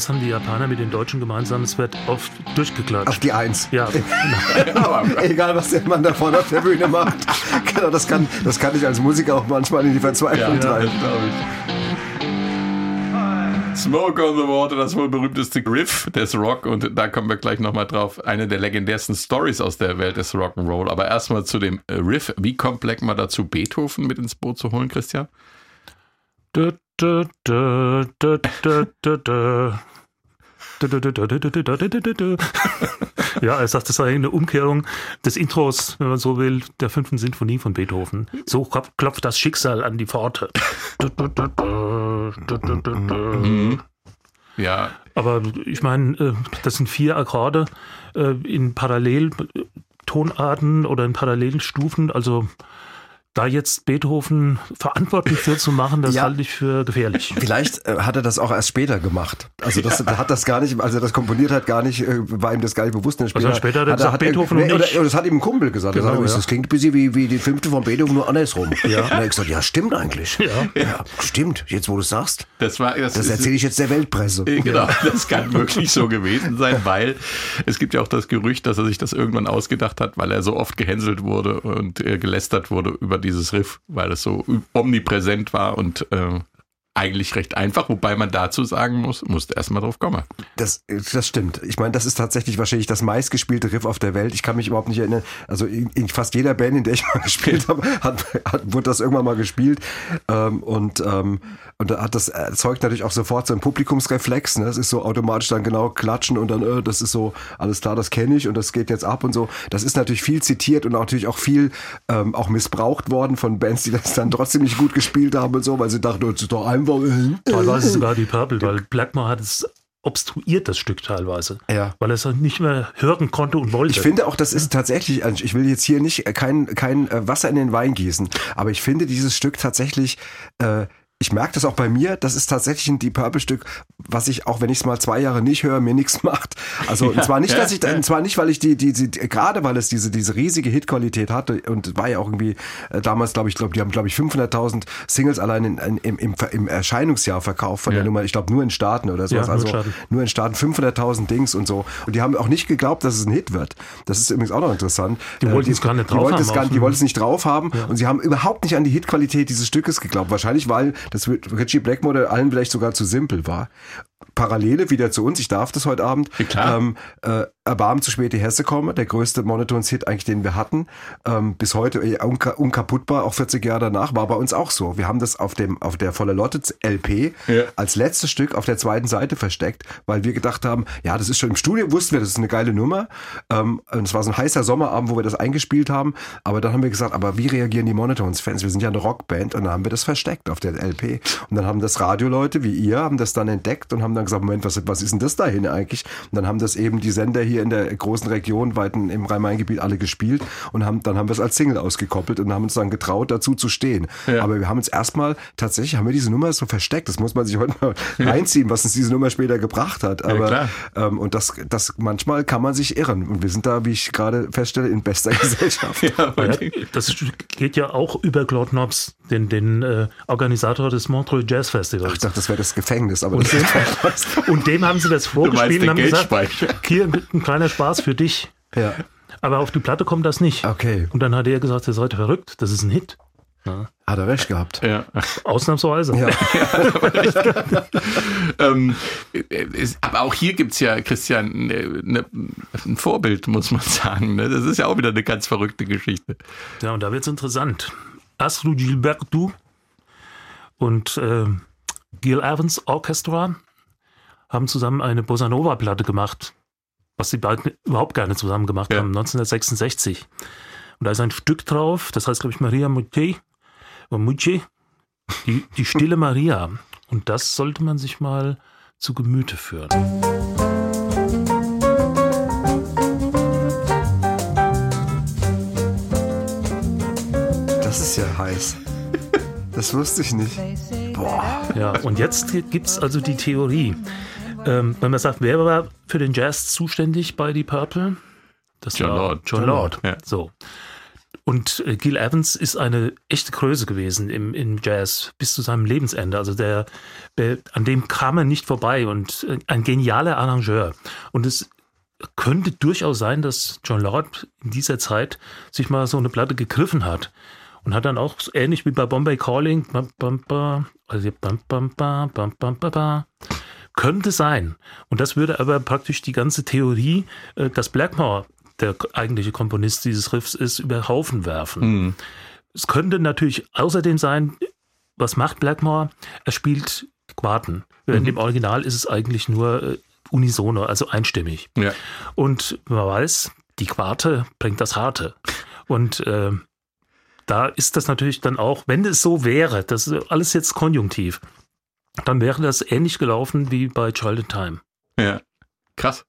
Das, haben die Japaner mit den Deutschen gemeinsam. Es wird oft durchgeklatscht. Auf die Eins. ja, genau. *laughs* Egal, was der Mann da vorne auf der Bühne macht. Genau, das kann, das kann ich als Musiker auch manchmal in die Verzweiflung treiben. glaube ich. Smoke on the Water, das wohl berühmteste Riff des Rock und da kommen wir gleich nochmal drauf. Eine der legendärsten Stories aus der Welt des Rock'n'Roll. Aber erstmal zu dem äh, Riff. Wie kommt Blackmore dazu, Beethoven mit ins Boot zu holen, Christian? Dö, dö, dö, *laughs* Ja, er sagt, das sei eine Umkehrung des Intros, wenn man so will, der fünften Sinfonie von Beethoven. So klop- klopft das Schicksal an die Pforte. Dö. Ja, Aber ich meine, äh, das sind vier Akkorde äh, in Paralleltonarten oder in Parallelstufen. Also Da jetzt Beethoven verantwortlich für zu machen, das Ja. halte ich für gefährlich. *laughs* Vielleicht äh, hat er das auch erst später gemacht. Also das er hat das gar nicht, als er das komponiert hat, gar nicht, äh, war ihm das gar nicht bewusst. Und Also später hat er gesagt, er- Beethoven nee, und oder, ich. oder das hat ihm ein Kumpel gesagt. Genau, er sagt, ja. Das klingt ein bisschen wie, wie die fünfte von Beethoven, nur andersrum. Ja. Und er hat gesagt, ja, stimmt eigentlich. Ja. stimmt. Jetzt, wo du es sagst, Das war das, das erzähle ich jetzt der Weltpresse. Äh, Genau, das kann *laughs* wirklich so gewesen sein, weil es gibt ja auch das Gerücht, dass er sich das irgendwann ausgedacht hat, weil er so oft gehänselt wurde und äh, gelästert wurde über dieses Riff, weil es so omnipräsent war und äh, eigentlich recht einfach, wobei man dazu sagen muss, musste erstmal drauf kommen. Das, das stimmt. Ich meine, das ist tatsächlich wahrscheinlich das meistgespielte Riff auf der Welt. Ich kann mich überhaupt nicht erinnern. Also in, in fast jeder Band, in der ich *laughs* mal gespielt habe, hat, hat, wurde das irgendwann mal gespielt. Ähm, und, ähm, und da hat das erzeugt natürlich auch sofort so einen Publikumsreflex. Ne? Es ist so automatisch dann genau klatschen und dann, äh, das ist so, alles klar, das kenne ich und das geht jetzt ab und so. Das ist natürlich viel zitiert und natürlich auch viel ähm, auch missbraucht worden von Bands, die das dann trotzdem nicht gut gespielt haben und so, weil sie dachten, das ist doch einfach. Äh, Teilweise sogar die Purple, weil Blackmore hat es obstruiert, das Stück teilweise. Ja. Weil er es nicht mehr hören konnte und wollte. Ich finde auch, das ist tatsächlich, ich will jetzt hier nicht kein, kein äh, Wasser in den Wein gießen, aber ich finde dieses Stück tatsächlich, äh, ich merke das auch bei mir, das ist tatsächlich ein Deep Purple Stück, was ich, auch wenn ich es mal zwei Jahre nicht höre, mir nichts macht. Also und zwar nicht, dass ich, und zwar nicht, weil ich die, die, die, gerade weil es diese, diese riesige Hitqualität hatte und war ja auch irgendwie äh, damals, glaube ich, glaube die haben, glaube ich, 500.000 Singles allein in, in, im, im, im Erscheinungsjahr verkauft von Ja. der Nummer, ich glaube nur in Staaten oder sowas, Ja, nur also Staaten. nur in Staaten 500.000 Dings und so. Und die haben auch nicht geglaubt, dass es ein Hit wird. Das ist übrigens auch noch interessant. Die Äh, wollten es gar nicht die drauf wollten haben es gar, Die wollten es nicht drauf haben und sie haben überhaupt nicht an die Hitqualität dieses Stückes geglaubt. Wahrscheinlich, weil das wird Richie Blackmore allen vielleicht sogar zu simpel war. Parallele wieder zu uns, ich darf das heute Abend. Ja, klar. Ähm, äh, Erbarmen zu spät die Hesse komme, der größte Monotons-Hit eigentlich, den wir hatten. Ähm, bis heute äh, unka unkaputtbar, auch 40 Jahre danach, war bei uns auch so. Wir haben das auf dem auf der Volle Lotte LP Ja. als letztes Stück auf der zweiten Seite versteckt, weil wir gedacht haben, ja, das ist schon im Studio, wussten wir, das ist eine geile Nummer. Ähm, und es war so ein heißer Sommerabend, wo wir das eingespielt haben. Aber dann haben wir gesagt, aber wie reagieren die Monotones-Fans? Wir sind ja eine Rockband und dann haben wir das versteckt auf der LP. Und dann haben das Radioleute wie ihr, haben das dann entdeckt und haben dann gesagt, Moment, was, was ist denn das da hin eigentlich? Und dann haben das eben die Sender hier in der großen Region, weiten im Rhein-Main-Gebiet alle gespielt und haben, dann haben wir es als Single ausgekoppelt und haben uns dann getraut, dazu zu stehen. Ja. Aber wir haben uns erstmal, tatsächlich haben wir diese Nummer so versteckt. Das muss man sich *laughs* heute mal reinziehen, was uns diese Nummer später gebracht hat. Aber, klar. ähm, und das, das, manchmal kann man sich irren. Und wir sind da, wie ich gerade feststelle, in bester *laughs* Gesellschaft. Ja, Ja, das geht ja auch über Claude Knobs, den, den äh, Organisator des Montreux Jazz Festivals. Ich dachte, das wäre das Gefängnis, aber Und das dem, und dem haben sie das vorgespielt und haben gesagt, hier ein kleiner Spaß für dich. ja. Aber auf die Platte kommt das nicht. Okay. Und dann hat er gesagt, ihr seid verrückt, das ist ein Hit. Hat er recht gehabt. ja. Ausnahmsweise. Ja. *laughs* ähm, ist, aber auch hier gibt's ja, Christian, ne, ne, ein Vorbild, muss man sagen. Ne? Das ist ja auch wieder eine ganz verrückte Geschichte. Ja, und da wird's interessant. Astro Gilberto und äh, Gil Evans Orchestra haben zusammen eine Bossa Nova Platte gemacht, was die beiden überhaupt gerne zusammen gemacht Ja. haben, 1966. Und da ist ein Stück drauf, das heißt, glaube ich, Maria Mucci, Mucci die, die stille Maria. Und das sollte man sich mal zu Gemüte führen. Das ist ja heiß. Das wusste ich nicht. Boah. Ja, und jetzt gibt's also die Theorie. Ähm, wenn man sagt, wer war für den Jazz zuständig bei Die Purple? Das John war Lord. John Lord. Ja. So. Und äh, Gil Evans ist eine echte Größe gewesen im, im Jazz bis zu seinem Lebensende. Also der, der, an dem kam er nicht vorbei und äh, ein genialer Arrangeur. Und es könnte durchaus sein, dass John Lord in dieser Zeit sich mal so eine Platte gegriffen hat und hat dann auch so ähnlich wie bei Bombay Calling bam, bam, bam, also bam, bam, bam, bam, bam, bam, bam, könnte sein. Und das würde aber praktisch die ganze Theorie, äh, dass Blackmore der eigentliche Komponist dieses Riffs ist, über Haufen werfen. Es könnte natürlich außerdem sein, was macht Blackmore? Er spielt Quarten. Während im Original ist es eigentlich nur äh, unisono, also einstimmig. Ja. Und man weiß, die Quarte bringt das Harte. Und äh, da ist das natürlich dann auch, wenn es so wäre, das ist alles jetzt konjunktiv, dann wäre das ähnlich gelaufen wie bei Child in Time. Ja. Krass.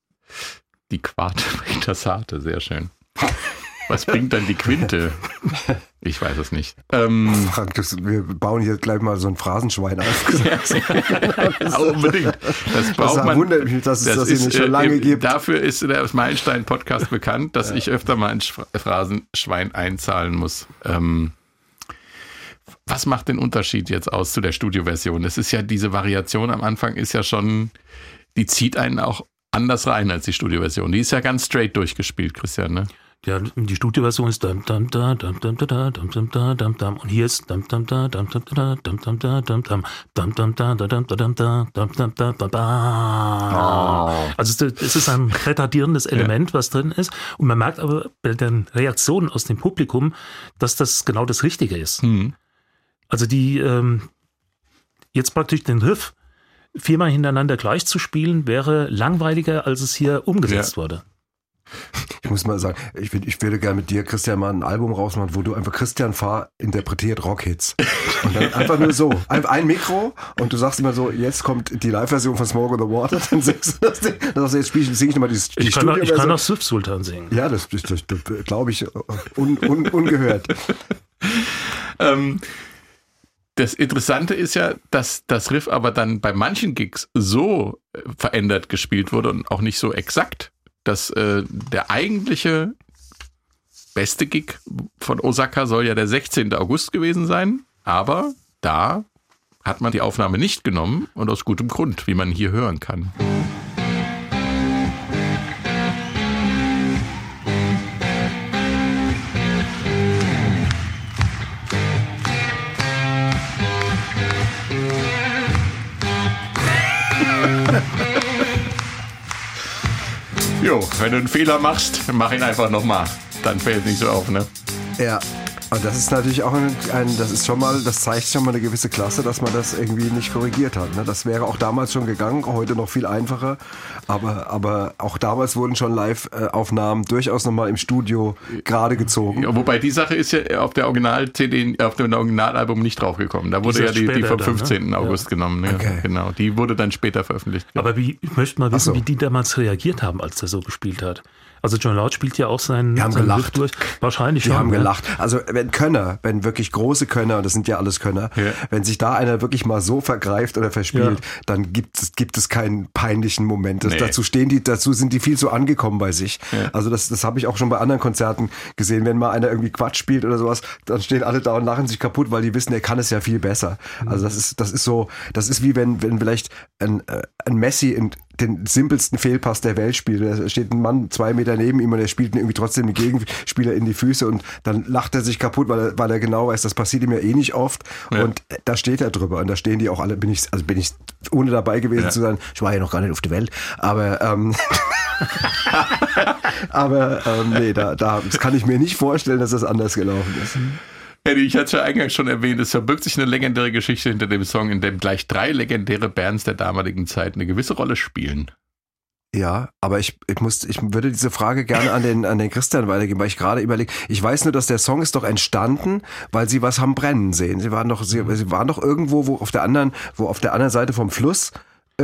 Die Quarte *laughs* bringt das Harte, sehr schön. Was bringt dann die Quinte? Ich weiß es nicht. Ähm, Frank, das, wir bauen hier gleich mal so ein Phrasenschwein auf. *laughs* ja, unbedingt. Das braucht Das man. wundert mich, dass es das hier nicht schon äh, lange eben- gibt. Dafür ist der Meilenstein-Podcast *laughs* bekannt, dass ich öfter mal ein Phrasenschwein einzahlen muss. Ähm, was macht den Unterschied jetzt aus zu der Studioversion? Das ist ja diese Variation am Anfang ist ja schon, die zieht einen auch anders rein als die Studioversion. Die ist ja ganz straight durchgespielt, Christian, ne? Ja, die Studioversion ist dam dam da dam dam da da dam dam da dam dam und hier ist dam dam da dam dam da dam dam da dam dam dam dam da da dam da dam da dam dam da da da. Also es ist- es ist ein retardierendes Element, was drin ist und man merkt aber bei den Reaktionen aus dem Publikum, dass das genau das Richtige ist. Also die ähm, jetzt praktisch den Riff viermal hintereinander gleich zu spielen, wäre langweiliger, als es hier umgesetzt Ja. wurde. Ich muss mal sagen, ich, ich würde gerne mit dir, Christian, mal ein Album rausmachen, wo du einfach Christian Fahr interpretiert Rockhits. Und dann einfach nur so. *laughs* Ein, ein Mikro und du sagst immer so, jetzt kommt die Live-Version von Smoke on the Water, *laughs* dann singst du das Ding. Dann sagst du, jetzt spiel ich, sing ich nochmal die, die Ich kann, auch, ich kann auch Swift Sultan singen. Ja, das, das, das, das glaube ich, un, un, ungehört. *laughs* Ähm, das Interessante ist ja, dass das Riff aber dann bei manchen Gigs so äh, verändert gespielt wurde und auch nicht so exakt, dass äh, der eigentliche beste Gig von Osaka soll ja der 16. August gewesen sein, aber da hat man die Aufnahme nicht genommen und aus gutem Grund, wie man hier hören kann. Jo, wenn du einen Fehler machst, mach ihn einfach nochmal. Dann fällt es nicht so auf, ne? Ja. Und das ist natürlich auch ein, ein, das ist schon mal, das zeigt schon mal eine gewisse Klasse, dass man das irgendwie nicht korrigiert hat. Ne? Das wäre auch damals schon gegangen, heute noch viel einfacher. Aber, aber auch damals wurden schon Live-Aufnahmen durchaus nochmal im Studio gerade gezogen. Ja, wobei die Sache ist ja auf der Original-CD, auf dem Originalalbum nicht draufgekommen. Da wurde ist ja die, die vom dann, ne? 15. Ja. August genommen. Ja, Okay. Genau, die wurde dann später veröffentlicht. Aber wie, ich möchte mal wissen, so. wie die damals reagiert haben, als er so gespielt hat. Also John Lord spielt ja auch seinen, Die haben seinen gelacht. Durch. Wahrscheinlich Die schon. haben ja. gelacht. Also wenn Könner, wenn wirklich große Könner, und das sind ja alles Könner, Ja. wenn sich da einer wirklich mal so vergreift oder verspielt, Ja. dann gibt es, gibt es keinen peinlichen Moment. Das, Nee. Dazu stehen die, dazu sind die viel zu angekommen bei sich. Ja. Also das, das habe ich auch schon bei anderen Konzerten gesehen. Wenn mal einer irgendwie Quatsch spielt oder sowas, dann stehen alle da und lachen sich kaputt, weil die wissen, er kann es ja viel besser. Also das ist, das ist so, das ist wie wenn, wenn vielleicht ein, äh, ein Messi in den simpelsten Fehlpass der Welt spielt. Da steht ein Mann zwei Meter neben ihm und er spielt irgendwie trotzdem den Gegenspieler in die Füße und dann lacht er sich kaputt, weil er, weil er genau weiß, das passiert ihm ja eh nicht oft. Ja. Und da steht er drüber und da stehen die auch alle, bin ich, also bin ich ohne dabei gewesen Ja. zu sein, ich war ja noch gar nicht auf der Welt, aber ähm, *laughs* *laughs* aber ähm, nee, da, da das kann ich mir nicht vorstellen, dass das anders gelaufen ist. Eddie, ich hatte ja eingangs schon erwähnt, es verbirgt sich eine legendäre Geschichte hinter dem Song, in dem gleich drei legendäre Bands der damaligen Zeit eine gewisse Rolle spielen. Ja, aber ich, ich muss, ich würde diese Frage gerne an den, an den Christian weitergeben, weil ich gerade überlege, ich weiß nur, dass der Song ist doch entstanden, weil sie was haben brennen sehen. Sie waren doch, sie, sie waren doch irgendwo, wo auf der anderen, wo auf der anderen Seite vom Fluss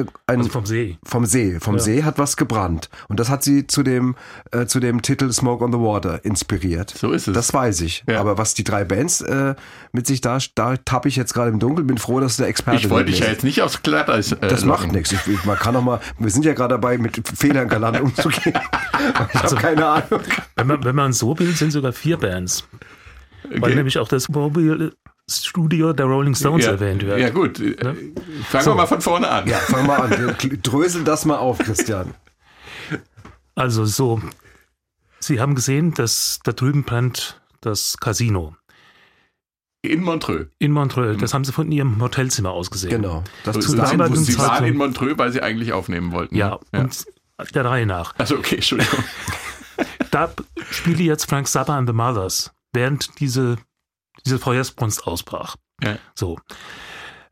äh, ein, Also vom See. vom See, vom Ja. See hat was gebrannt. Und das hat sie zu dem, äh, zu dem Titel Smoke on the Water inspiriert. So ist es. Das weiß ich. Ja. Aber was die drei Bands äh, mit sich da, da tappe ich jetzt gerade im Dunkeln, bin froh, dass du der Experte Ich wollte dich bist. ja jetzt nicht aufs Glatteis äh, Das macht nichts. Ich, ich- man kann doch mal, wir sind ja gerade dabei, mit Fehlern galant umzugehen. *laughs* Ich Also habe keine Ahnung. Wenn man, wenn man so will, sind sogar vier Bands. Weil Okay. nämlich auch das Mobile Studio der Rolling Stones ja, erwähnt wird. Ja gut, äh, fangen wir mal von vorne an. Ja, fang mal an. Wir Drösel das mal auf, Christian. Also so, Sie haben gesehen, dass da drüben brennt das Casino. In Montreux. In Montreux. Das haben Sie von Ihrem Hotelzimmer aus gesehen. Genau. Das So, ist zu damaligen sie waren in Montreux, weil sie eigentlich aufnehmen wollten. Ja, und der Reihe nach. Also okay, Entschuldigung. *laughs* Da spiele jetzt Frank Zappa and the Mothers, während diese, diese Feuersbrunst ausbrach. Ja. So.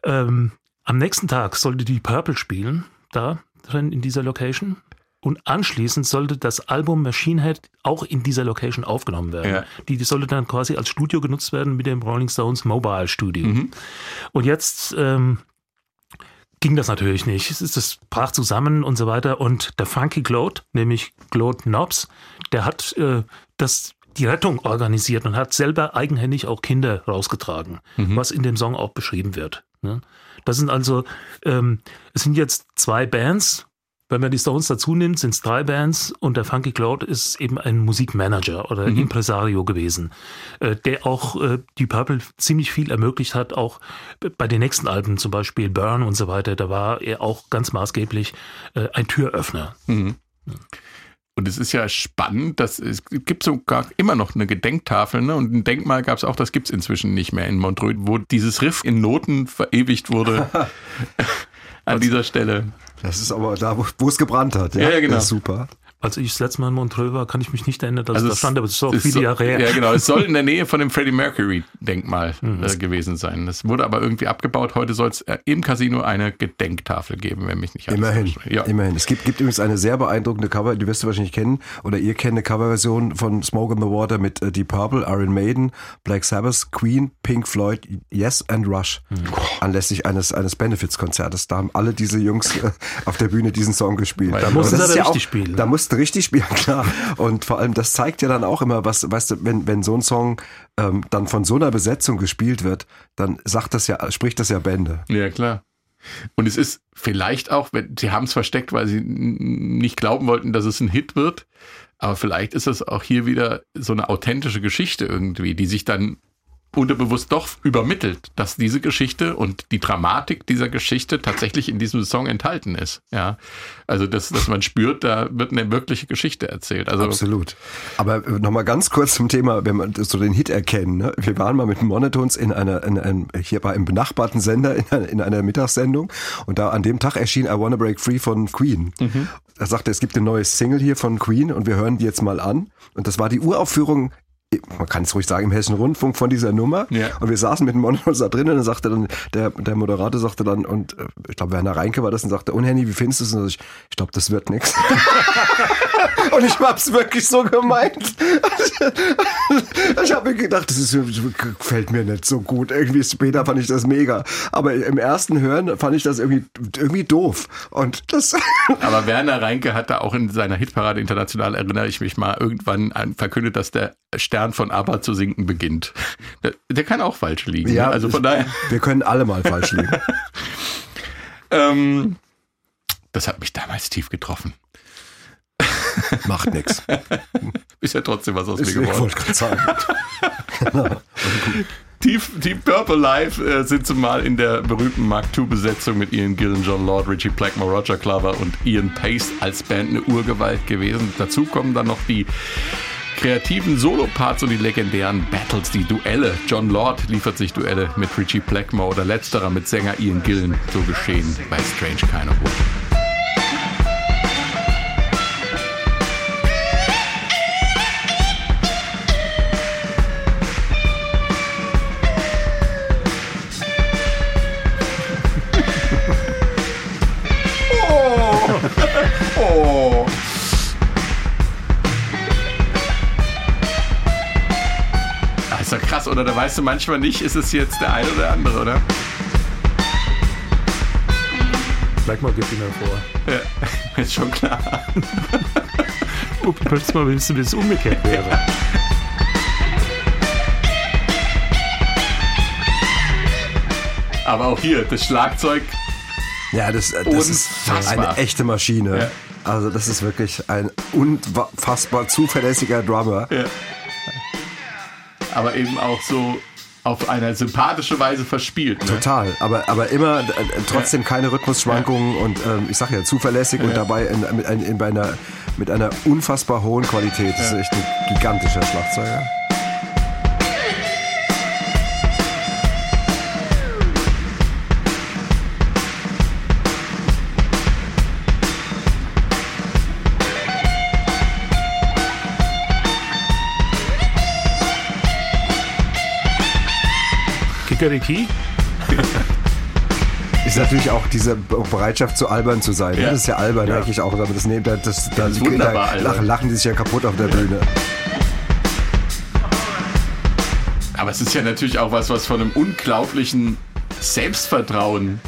Ähm, am nächsten Tag sollte die Purple spielen, da drin in dieser Location. Und anschließend sollte das Album Machine Head auch in dieser Location aufgenommen werden. Ja. Die, die sollte dann quasi als Studio genutzt werden mit dem Rolling Stones Mobile Studio. Und jetzt ähm, ging das natürlich nicht. Es ist das brach zusammen und so weiter. Und der Funky Gloat, nämlich Gloat Knobs, der hat äh, das die Rettung organisiert und hat selber eigenhändig auch Kinder rausgetragen, was in dem Song auch beschrieben wird. Ne? Das sind also, ähm, es sind jetzt zwei Bands. Wenn man die Stones dazu nimmt, sind es drei Bands und der Funky Cloud ist eben ein Musikmanager oder Impresario gewesen, äh, der auch äh, die Purple ziemlich viel ermöglicht hat, auch bei den nächsten Alben, zum Beispiel Burn und so weiter, da war er auch ganz maßgeblich äh, ein Türöffner. Und es ist ja spannend, dass es gibt sogar immer noch eine Gedenktafel, ne? Und ein Denkmal gab es auch, das gibt es inzwischen nicht mehr in Montreux, wo dieses Riff in Noten verewigt wurde. *laughs* An dieser Stelle. Das ist aber da, wo- es gebrannt hat. Ja, ja, genau. Das ist super. Als ich das letzte Mal in Montreux war, kann ich mich nicht erinnern, dass Also es da es- stand, aber es ist auch es viele soll- Jahre her. Ja, genau. Es soll in der *laughs* Nähe von dem Freddie Mercury-Denkmal Mhm. äh, gewesen sein. Das wurde aber irgendwie abgebaut. Heute soll es äh, im Casino eine Gedenktafel geben, wenn mich nicht alles Immerhin. Ja. immerhin. Es gibt, gibt übrigens eine sehr beeindruckende Cover, die wirst du wahrscheinlich kennen, oder ihr kennt eine Coverversion von Smoke in the Water mit äh, Deep Purple, Iron Maiden, Black Sabbath, Queen, Pink Floyd, Yes and Rush. Anlässlich eines, eines Benefits-Konzertes. Da haben alle diese Jungs äh, auf der Bühne diesen Song gespielt. Da mussten das sie ja richtig spielen. Da mussten richtig *laughs* spielen, klar. Und vor allem, das zeigt ja dann auch immer, was, weißt du, wenn, wenn so ein Song ähm, dann von so einer Besetzung gespielt wird, dann sagt das ja, spricht das ja Bände. Ja, klar. Und es ist vielleicht auch, wenn, sie haben es versteckt, weil sie nicht glauben wollten, dass es ein Hit wird. Aber vielleicht ist es auch hier wieder so eine authentische Geschichte irgendwie, die sich dann unterbewusst doch übermittelt, dass diese Geschichte und die Dramatik dieser Geschichte tatsächlich in diesem Song enthalten ist. Ja, also dass, dass man spürt, da wird eine wirkliche Geschichte erzählt. Also Absolut. Aber nochmal ganz kurz zum Thema, wenn man so den Hit erkennen. Ne? Wir waren mal mit Monotones in einer, in einem, hier bei einem benachbarten Sender in einer, in einer Mittagssendung und da an dem Tag erschien I Wanna Break Free von Queen. Er sagte, es gibt ein neues Single hier von Queen und wir hören die jetzt mal an. Und das war die Uraufführung man kann es ruhig sagen, im Hessischen Rundfunk von dieser Nummer. Ja. Und wir saßen mit dem Monotones da drin und dann sagte dann, der, der Moderator sagte dann, und äh, ich glaube Werner Reinke war das, und sagte, und Henny, wie findest du es? Und ich, ich glaube, das wird nix. *laughs* *laughs* Und ich hab's wirklich so gemeint. Ich habe mir gedacht, das ist, gefällt mir nicht so gut. Irgendwie später fand ich das mega. Aber im ersten Hören fand ich das irgendwie, irgendwie doof. Und das, *laughs* Aber Werner Reinke hat da auch in seiner Hitparade international, erinnere ich mich mal, irgendwann an- verkündet, dass der Stern von ABBA zu sinken beginnt. Der, der kann auch falsch liegen. ja, also von daher, wir können alle mal falsch liegen. *laughs* ähm, das hat mich damals tief getroffen. *laughs* Macht nix. Ist ja trotzdem was aus Ich mir geworden. wollte gerade sagen. *laughs* Deep, Deep Purple Live äh, sind zumal in der berühmten Mark II-Besetzung mit Ian Gillan, John Lord, Richie Blackmore, Roger Glover und Ian Pace als Band eine Urgewalt gewesen. Dazu kommen dann noch die kreativen Soloparts und die legendären Battles, die Duelle. John Lord liefert sich Duelle mit Richie Blackmore oder letzterer mit Sänger Ian Gillan. So geschehen bei Strange Kind of Woman. Doch krass, oder? Da weißt du manchmal nicht, ist es jetzt der eine oder der andere, oder? Blackmore gibt ihn hervor. Ja, *laughs* ist schon klar. Ob ich möchte mal wissen, wie es umgekehrt wäre. Aber auch hier, das Schlagzeug, Ja, das, das ist eine echte Maschine. Ja. Also das ist wirklich ein unfassbar zuverlässiger Drummer. Aber eben auch so auf eine sympathische Weise verspielt. Ne? Total, aber, aber immer äh, trotzdem keine Rhythmusschwankungen und ähm, ich sag ja zuverlässig und dabei in, mit, ein, in, bei einer, mit einer unfassbar hohen Qualität. Das ist echt ein gigantischer Schlagzeuger. Kikeriki? *laughs* Ist natürlich auch diese Bereitschaft zu albern zu sein. ne? Ja. Das ist ja albern Ja. eigentlich auch, aber das nehmen das, das, da, ist wunderbar da lachen, lachen die sich ja kaputt auf der Bühne. Aber es ist ja natürlich auch was, was von einem unglaublichen Selbstvertrauen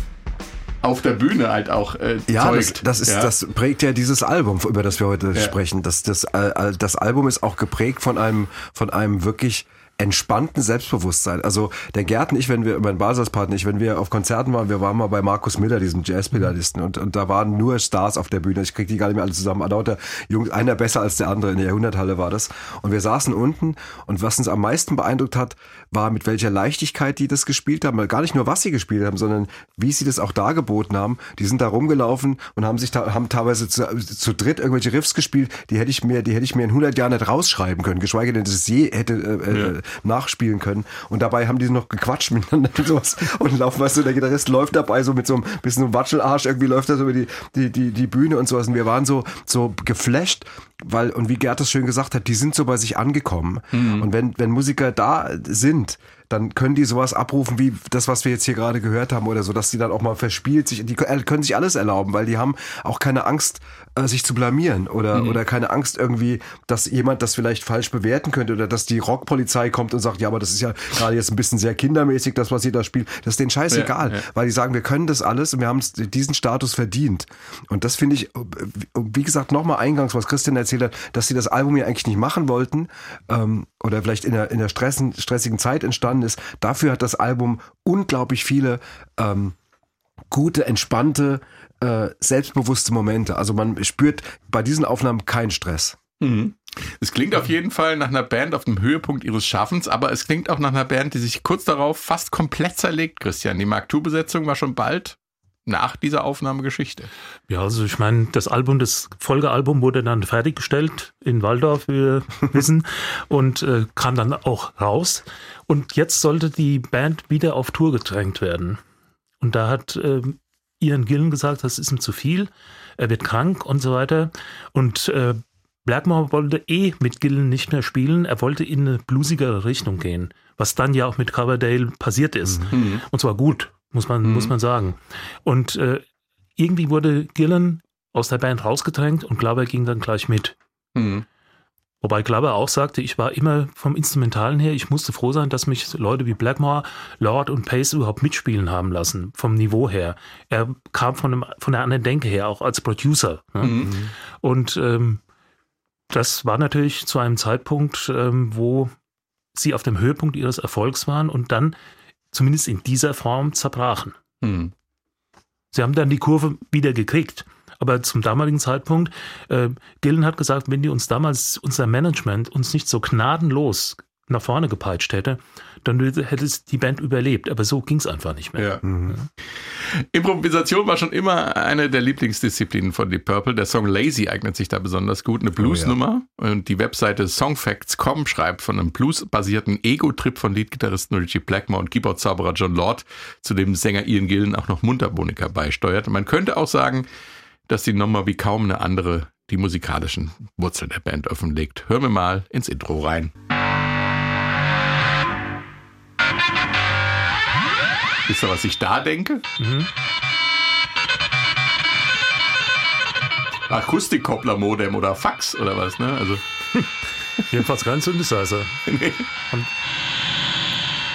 auf der Bühne halt auch äh, Ja, das, zeugt. das, ist, ja? das prägt ja dieses Album, über das wir heute Ja. sprechen. Das, das, äh, das Album ist auch geprägt von einem, von einem wirklich entspannten Selbstbewusstsein. Also der Gerd und ich, wenn wir, mein Baselspartner, ich, wenn wir auf Konzerten waren, wir waren mal bei Markus Miller, diesem Jazzpedalisten, und, und da waren nur Stars auf der Bühne. Ich krieg die gar nicht mehr alle zusammen. Lauter Jungs, einer besser als der andere in der Jahrhunderthalle war das. Und wir saßen unten und was uns am meisten beeindruckt hat, war mit welcher Leichtigkeit die das gespielt haben. Gar nicht nur, was sie gespielt haben, sondern wie sie das auch dargeboten haben. Die sind da rumgelaufen und haben sich da, haben teilweise zu, zu dritt irgendwelche Riffs gespielt, die hätte ich mir, die hätte ich mir in 100 Jahren nicht rausschreiben können, geschweige denn, dass ich je hätte äh, äh, nachspielen können. Und dabei haben die noch gequatscht *laughs* miteinander und sowas und laufen, weißt du, der Gitarrist läuft dabei so mit so einem bisschen so einem Watschelarsch, irgendwie läuft so über die, die, die, die Bühne und sowas. Und wir waren so, so geflasht, weil, und wie Gerd das schön gesagt hat, die sind so bei sich angekommen. Und wenn, wenn Musiker da sind, dann können die sowas abrufen wie das, was wir jetzt hier gerade gehört haben oder so, dass die dann auch mal verspielt sich, die können sich alles erlauben, weil die haben auch keine Angst, äh, sich zu blamieren oder, oder keine Angst irgendwie, dass jemand das vielleicht falsch bewerten könnte oder dass die Rockpolizei kommt und sagt, ja, aber das ist ja gerade jetzt ein bisschen sehr kindermäßig, das, was ihr da spielt. Das ist denen scheißegal, Ja, ja. weil die sagen, wir können das alles und wir haben diesen Status verdient. Und das finde ich, wie gesagt, nochmal eingangs, was Christian erzählt hat, dass sie das Album ja eigentlich nicht machen wollten ähm, oder vielleicht in der, in der stressen, stressigen Zeit entstanden ist. Dafür hat das Album unglaublich viele ähm, gute, entspannte, äh, selbstbewusste Momente. Also man spürt bei diesen Aufnahmen keinen Stress. Es klingt auf jeden Fall nach einer Band auf dem Höhepunkt ihres Schaffens, aber es klingt auch nach einer Band, die sich kurz darauf fast komplett zerlegt, Christian. Die Mark II-Besetzung war schon bald nach dieser Aufnahmegeschichte. Ja, also ich meine, das Album, das Folgealbum wurde dann fertiggestellt in Waldorf, wie wir *laughs* wissen, und äh, kam dann auch raus. Und jetzt sollte die Band wieder auf Tour gedrängt werden. Und da hat ähm, Ian Gillen gesagt, das ist ihm zu viel, er wird krank und so weiter. Und äh, Blackmore wollte eh mit Gillen nicht mehr spielen, er wollte in eine bluesigere Richtung gehen, was dann ja auch mit Coverdale passiert ist. Und zwar gut, muss man, muss man sagen. Und äh, irgendwie wurde Gillen aus der Band rausgedrängt und Glover ging dann gleich mit. Mhm. Wobei Glover auch sagte, ich war immer vom Instrumentalen her, ich musste froh sein, dass mich Leute wie Blackmore, Lord und Pace überhaupt mitspielen haben lassen, vom Niveau her. Er kam von, einem, von einer anderen Denke her, auch als Producer. Ne? Und ähm, das war natürlich zu einem Zeitpunkt, ähm, wo sie auf dem Höhepunkt ihres Erfolgs waren und dann zumindest in dieser Form zerbrachen. Mhm. Sie haben dann die Kurve wieder gekriegt. Aber zum damaligen Zeitpunkt, äh, Gillen hat gesagt, wenn die uns damals, unser Management, uns nicht so gnadenlos nach vorne gepeitscht hätte, dann hätte es die Band überlebt. Aber so ging es einfach nicht mehr. Ja. Improvisation war schon immer eine der Lieblingsdisziplinen von Deep Purple. Der Song Lazy eignet sich da besonders gut. Eine Bluesnummer. Und die Webseite songfacts.com schreibt von einem bluesbasierten Ego-Trip von Leadgitarristen Richie Blackmore und Keyboard-Zauberer John Lord, zu dem Sänger Ian Gillen auch noch Mundharmonika beisteuert. Und man könnte auch sagen, dass die Nummer wie kaum eine andere die musikalischen Wurzeln der Band offenlegt. Hören wir mal ins Intro rein. Wisst ihr, was ich da denke? Akustikkoppler-Modem oder Fax oder was, ne? Also, *laughs* Jedenfalls kein Synthesizer. *laughs* Und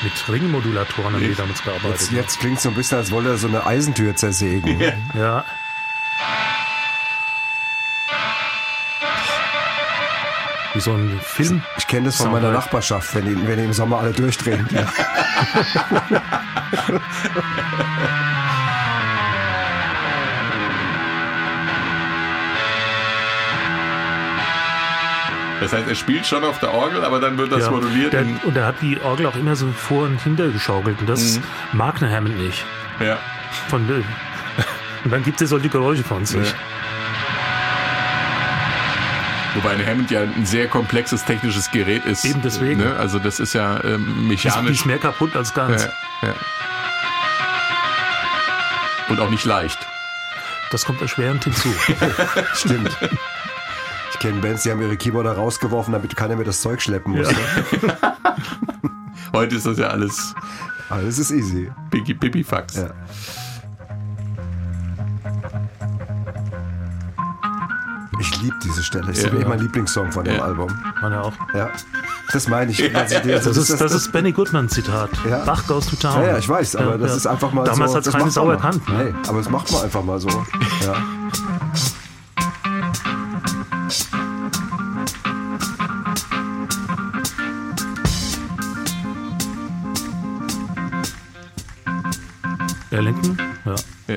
mit Ringmodulatoren haben die damals gearbeitet. Jetzt, jetzt klingt es so ein bisschen, als wollte er so eine Eisentür zersägen. Ja. Wie so ein Film. Ich kenne das von meiner Soundtrack. Nachbarschaft, wenn die, wenn die im Sommer alle durchdrehen. *laughs* das heißt, er spielt schon auf der Orgel, aber dann wird das Ja, moduliert. der, und er hat die Orgel auch immer so vor und hinter geschaukelt. Und das mag eine Hammond nicht. ja. Von, und dann gibt es solche Geräusche von sich. Ja. Wobei ein Hammond ja ein sehr komplexes technisches Gerät ist. Eben deswegen. Ne? Also das ist ja ähm, ist, die mechanisch. ist mehr kaputt als ganz. Ja, ja. Und auch nicht leicht. Das kommt erschwerend hinzu. *laughs* Stimmt. Ich kenne Bands, die haben ihre Keyboarder rausgeworfen, damit keiner mehr das Zeug schleppen muss. Ne? *laughs* Heute ist das ja alles Alles ist easy. Biggie Pipi Fax. Ja. Ich liebe diese Stelle. Das ist Ja. wirklich mein Lieblingssong von dem Ja. Album. Man ja auch. Ja. Das meine ich. ich dir- Das ist, das ist Benny Goodman Zitat. Ja. Bach goes to town. Ja, ja, ich weiß, aber Ja, das ja. ist einfach mal Damals so. hat's das keine macht Sau erkannt. Ne? Nee, aber das macht man einfach mal so. *laughs* Ja. Ellington? Ja. Ja.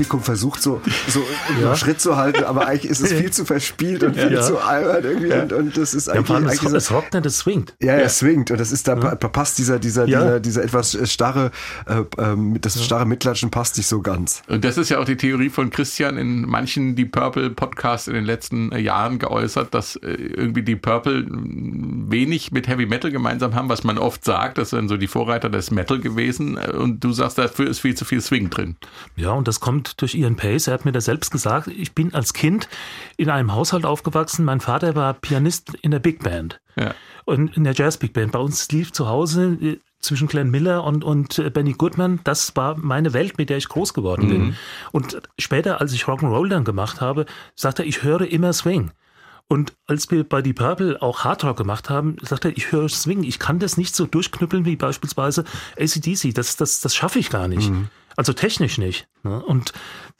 Publikum versucht so, so einen Schritt zu halten, aber eigentlich ist es viel zu verspielt und viel Ja. zu albern irgendwie. Und, und das ist Ja, eigentlich, vor allem, es, eigentlich so, es rockt nicht, es swingt. Ja, er swingt und das ist da pa- passt dieser dieser Ja. dieser, dieser etwas äh, starre äh, ähm, das starre Mitklatschen passt nicht so ganz. Und das ist ja auch die Theorie von Christian in manchen Die Purple Podcasts in den letzten äh, Jahren geäußert, dass äh, irgendwie die Purple wenig mit Heavy Metal gemeinsam haben, was man oft sagt. Das sind so die Vorreiter des Metal gewesen. Und du sagst, dafür ist viel zu viel Swing drin. Ja, und das kommt durch Ian Pace. Er hat mir das selbst gesagt. Ich bin als Kind in einem Haushalt aufgewachsen. Mein Vater war Pianist in der Big Band. Ja. Und in der Jazz Big Band. Bei uns lief zu Hause äh, zwischen Glenn Miller und, und äh, Benny Goodman, das war meine Welt, mit der ich groß geworden bin. Und später, als ich Rock'n'Roll dann gemacht habe, sagte er, ich höre immer Swing. Und als wir bei Die Purple auch Hardrock gemacht haben, sagte er, ich höre Swing, ich kann das nicht so durchknüppeln wie beispielsweise ACDC, das, das, das schaffe ich gar nicht. Also technisch nicht. Ne? Und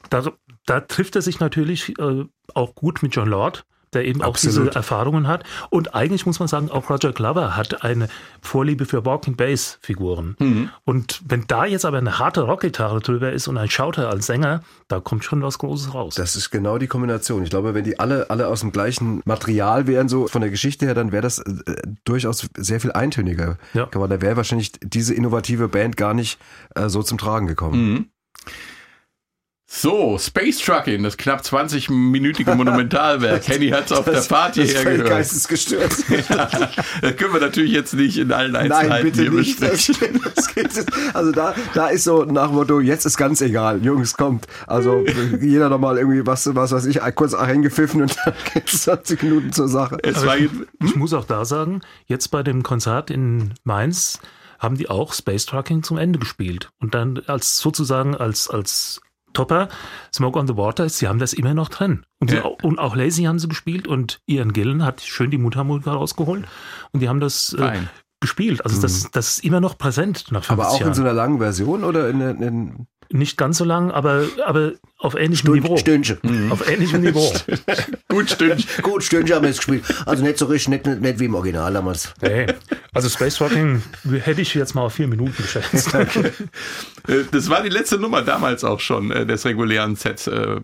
da, da trifft er sich natürlich äh, auch gut mit John Lord, der eben auch Absolut. diese Erfahrungen hat. Und eigentlich muss man sagen, auch Roger Glover hat eine Vorliebe für Walking Bass Figuren. Und wenn da jetzt aber eine harte Rockgitarre drüber ist und ein Schauter als Sänger, da kommt schon was Großes raus. Das ist genau die Kombination. Ich glaube, wenn die alle alle aus dem gleichen Material wären, so von der Geschichte her, dann wäre das äh, durchaus sehr viel eintöniger. Ja. Aber da wäre wahrscheinlich diese innovative Band gar nicht äh, so zum Tragen gekommen. So, Space Trucking, das knapp 20-minütige Monumentalwerk. *laughs* Henny hat es auf der das ist hierher völlig gehört. geistesgestört. *laughs* Das können wir natürlich jetzt nicht in allen Einzelheiten Nein, bitte hier nicht. Das, besprechen. *laughs* das geht, also da, da ist so nach Motto, jetzt ist ganz egal, Jungs, kommt. Also jeder nochmal irgendwie was, was weiß ich, kurz reingepfiffen und dann geht's 20 Minuten zur Sache. Es war, Ich muss auch da sagen, jetzt bei dem Konzert in Mainz haben die auch Space Trucking zum Ende gespielt. Und dann als sozusagen als, als Topper Smoke on the Water, sie haben das immer noch drin. Und, Ja. die, und auch Lazy haben sie gespielt und Ian Gillen hat schön die Mundharmonika rausgeholt und die haben das äh, gespielt. Also das, das ist immer noch präsent nach 50 Aber auch in Jahren. so einer langen Version oder in, in, in Nicht ganz so lang, aber, aber auf ähnlichem Niveau. Stündchen. Auf ähnlichem Niveau. gut stimmt. Gut, Stündchen haben wir jetzt gespielt. Also nicht so richtig, nicht, nicht, nicht wie im Original damals. Nee. Also Space Trucking hätte ich jetzt mal auf vier Minuten geschätzt. *laughs* Äh, Das war die letzte Nummer damals auch schon äh, des regulären Sets, äh,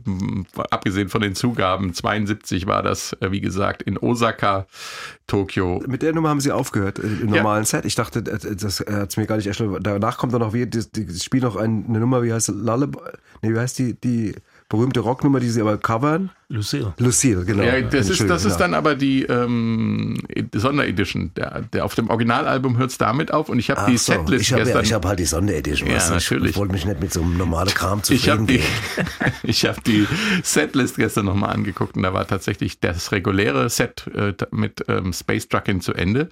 abgesehen von den Zugaben. 72 war das, äh, wie gesagt, in Osaka, Tokio. Mit der Nummer haben sie aufgehört im Ja. normalen Set. Ich dachte, das hat es mir gar nicht erschlossen. Danach kommt dann noch wie, die, die spielen noch ein, eine Nummer, wie heißt? Lullaby? Nee, wie heißt die, die berühmte Rocknummer, die sie aber covern? Lucille. Lucille, genau. Ja, das ist, das ist dann aber die ähm, Sonderedition. Der, der auf dem Originalalbum hört es damit auf und ich habe die so, Setlist ich habe gestern. ja, ich hab halt die Sonderedition. Ja, Ich, natürlich. ich wollte mich nicht mit so einem normalen Kram Ich habe zufrieden die, *laughs* geben. ich hab die Setlist gestern nochmal angeguckt und da war tatsächlich das reguläre Set äh, mit ähm, Space Trucking zu Ende.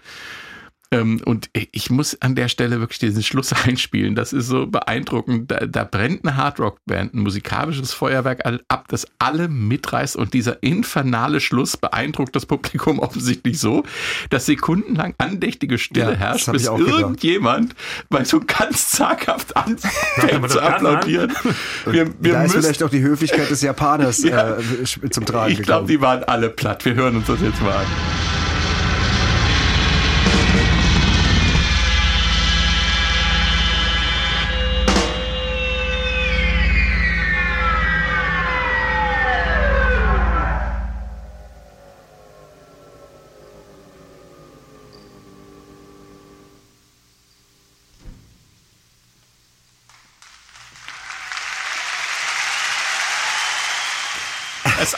Ähm, und ich muss an der Stelle wirklich diesen Schluss *laughs* einspielen. Das ist so beeindruckend. Da, da brennt eine Hardrock-Band, ein musikalisches Feuerwerk ab, das alle mitreißt. Und dieser infernale Schluss beeindruckt das Publikum *laughs* offensichtlich so, dass sekundenlang andächtige Stille Ja, herrscht, bis irgendjemand mal so ganz zaghaft anfängt zu applaudieren. Wir, wir da ist müssen vielleicht auch die Höflichkeit des Japaners *laughs* Ja. äh, zum Tragen ich glaube, gekommen. die waren alle platt. Wir hören uns das jetzt mal an.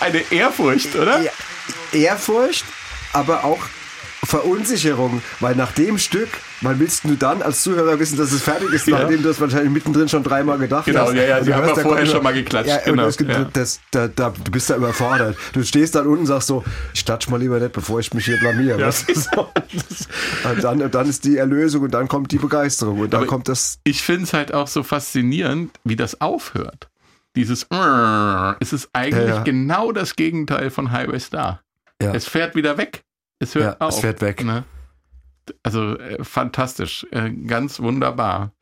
Eine Ehrfurcht, oder? Ja, Ehrfurcht, aber auch Verunsicherung, weil nach dem Stück wann willst du dann als Zuhörer wissen, dass es fertig ist, nachdem du das wahrscheinlich mittendrin schon dreimal gedacht Genau, hast? ja, ja, Und sie du haben ja vorher schon mal geklatscht, Ja, genau, es gibt, ja. das, da, da, du bist da überfordert. Du stehst dann unten und sagst so, ich klatsch mal lieber nicht, bevor ich mich hier blamiere. weißt du, so. Das- und, dann, und dann ist die Erlösung und dann kommt die Begeisterung und dann Aber kommt das Ich finde es halt auch so faszinierend, wie das aufhört. Dieses es ist eigentlich Ja, ja. genau das Gegenteil von Highway Star. Ja. Es fährt wieder weg. Es hört Ja, auf. es fährt weg. Ne? Also äh, fantastisch, äh, ganz wunderbar.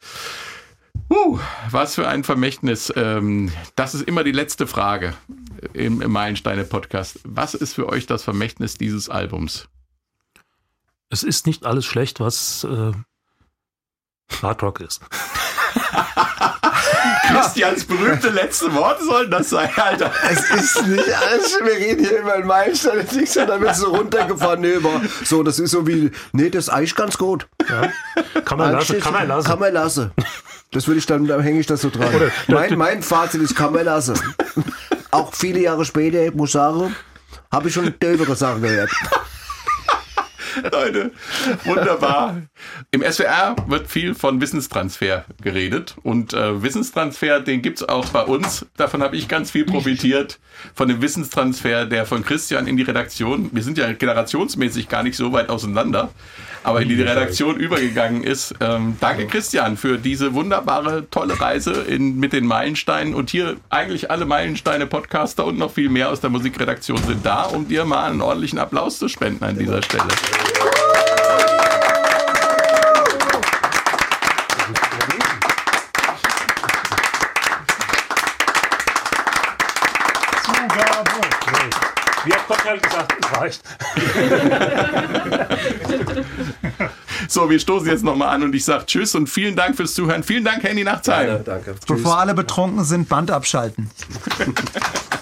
Uh, was für ein Vermächtnis. Ähm, das ist immer die letzte Frage im, im Meilensteine-Podcast. Was ist für euch das Vermächtnis dieses Albums? Es ist nicht alles schlecht, was äh, Hard Rock ist. *laughs* Christians berühmte letzte Worte sollen das sein, Alter. Es ist nicht alles, wir reden hier über einen Meilenstein, und nichts, und dann wird so runtergefahren. Nee, aber so, das ist so wie, nee, das ist eigentlich ganz gut. Kann man lassen, kann man lassen. Kann man lassen. Das würde ich dann, da hänge ich das so dran. mein, mein Fazit ist, kann man lassen. Auch viele Jahre später, ich muss sagen, habe ich schon dövere Sachen gehört. Leute, wunderbar. Im SWR wird viel von Wissenstransfer geredet. Und äh, Wissenstransfer, den gibt's auch bei uns. Davon habe ich ganz viel profitiert. Von dem Wissenstransfer, der von Christian in die Redaktion, wir sind ja generationsmäßig gar nicht so weit auseinander, aber in die Redaktion übergegangen ist. Ähm, danke Christian für diese wunderbare, tolle Reise in, mit den Meilensteinen. Und hier eigentlich alle Meilensteine-Podcaster und noch viel mehr aus der Musikredaktion sind da, um dir mal einen ordentlichen Applaus zu spenden an dieser Stelle. Wie hat Gott halt gesagt, es reicht. *laughs* So, wir stoßen jetzt nochmal an und ich sage Tschüss und vielen Dank fürs Zuhören. Vielen Dank, Handy Nachtsheim. Danke. Bevor alle betrunken sind, Band abschalten. *laughs*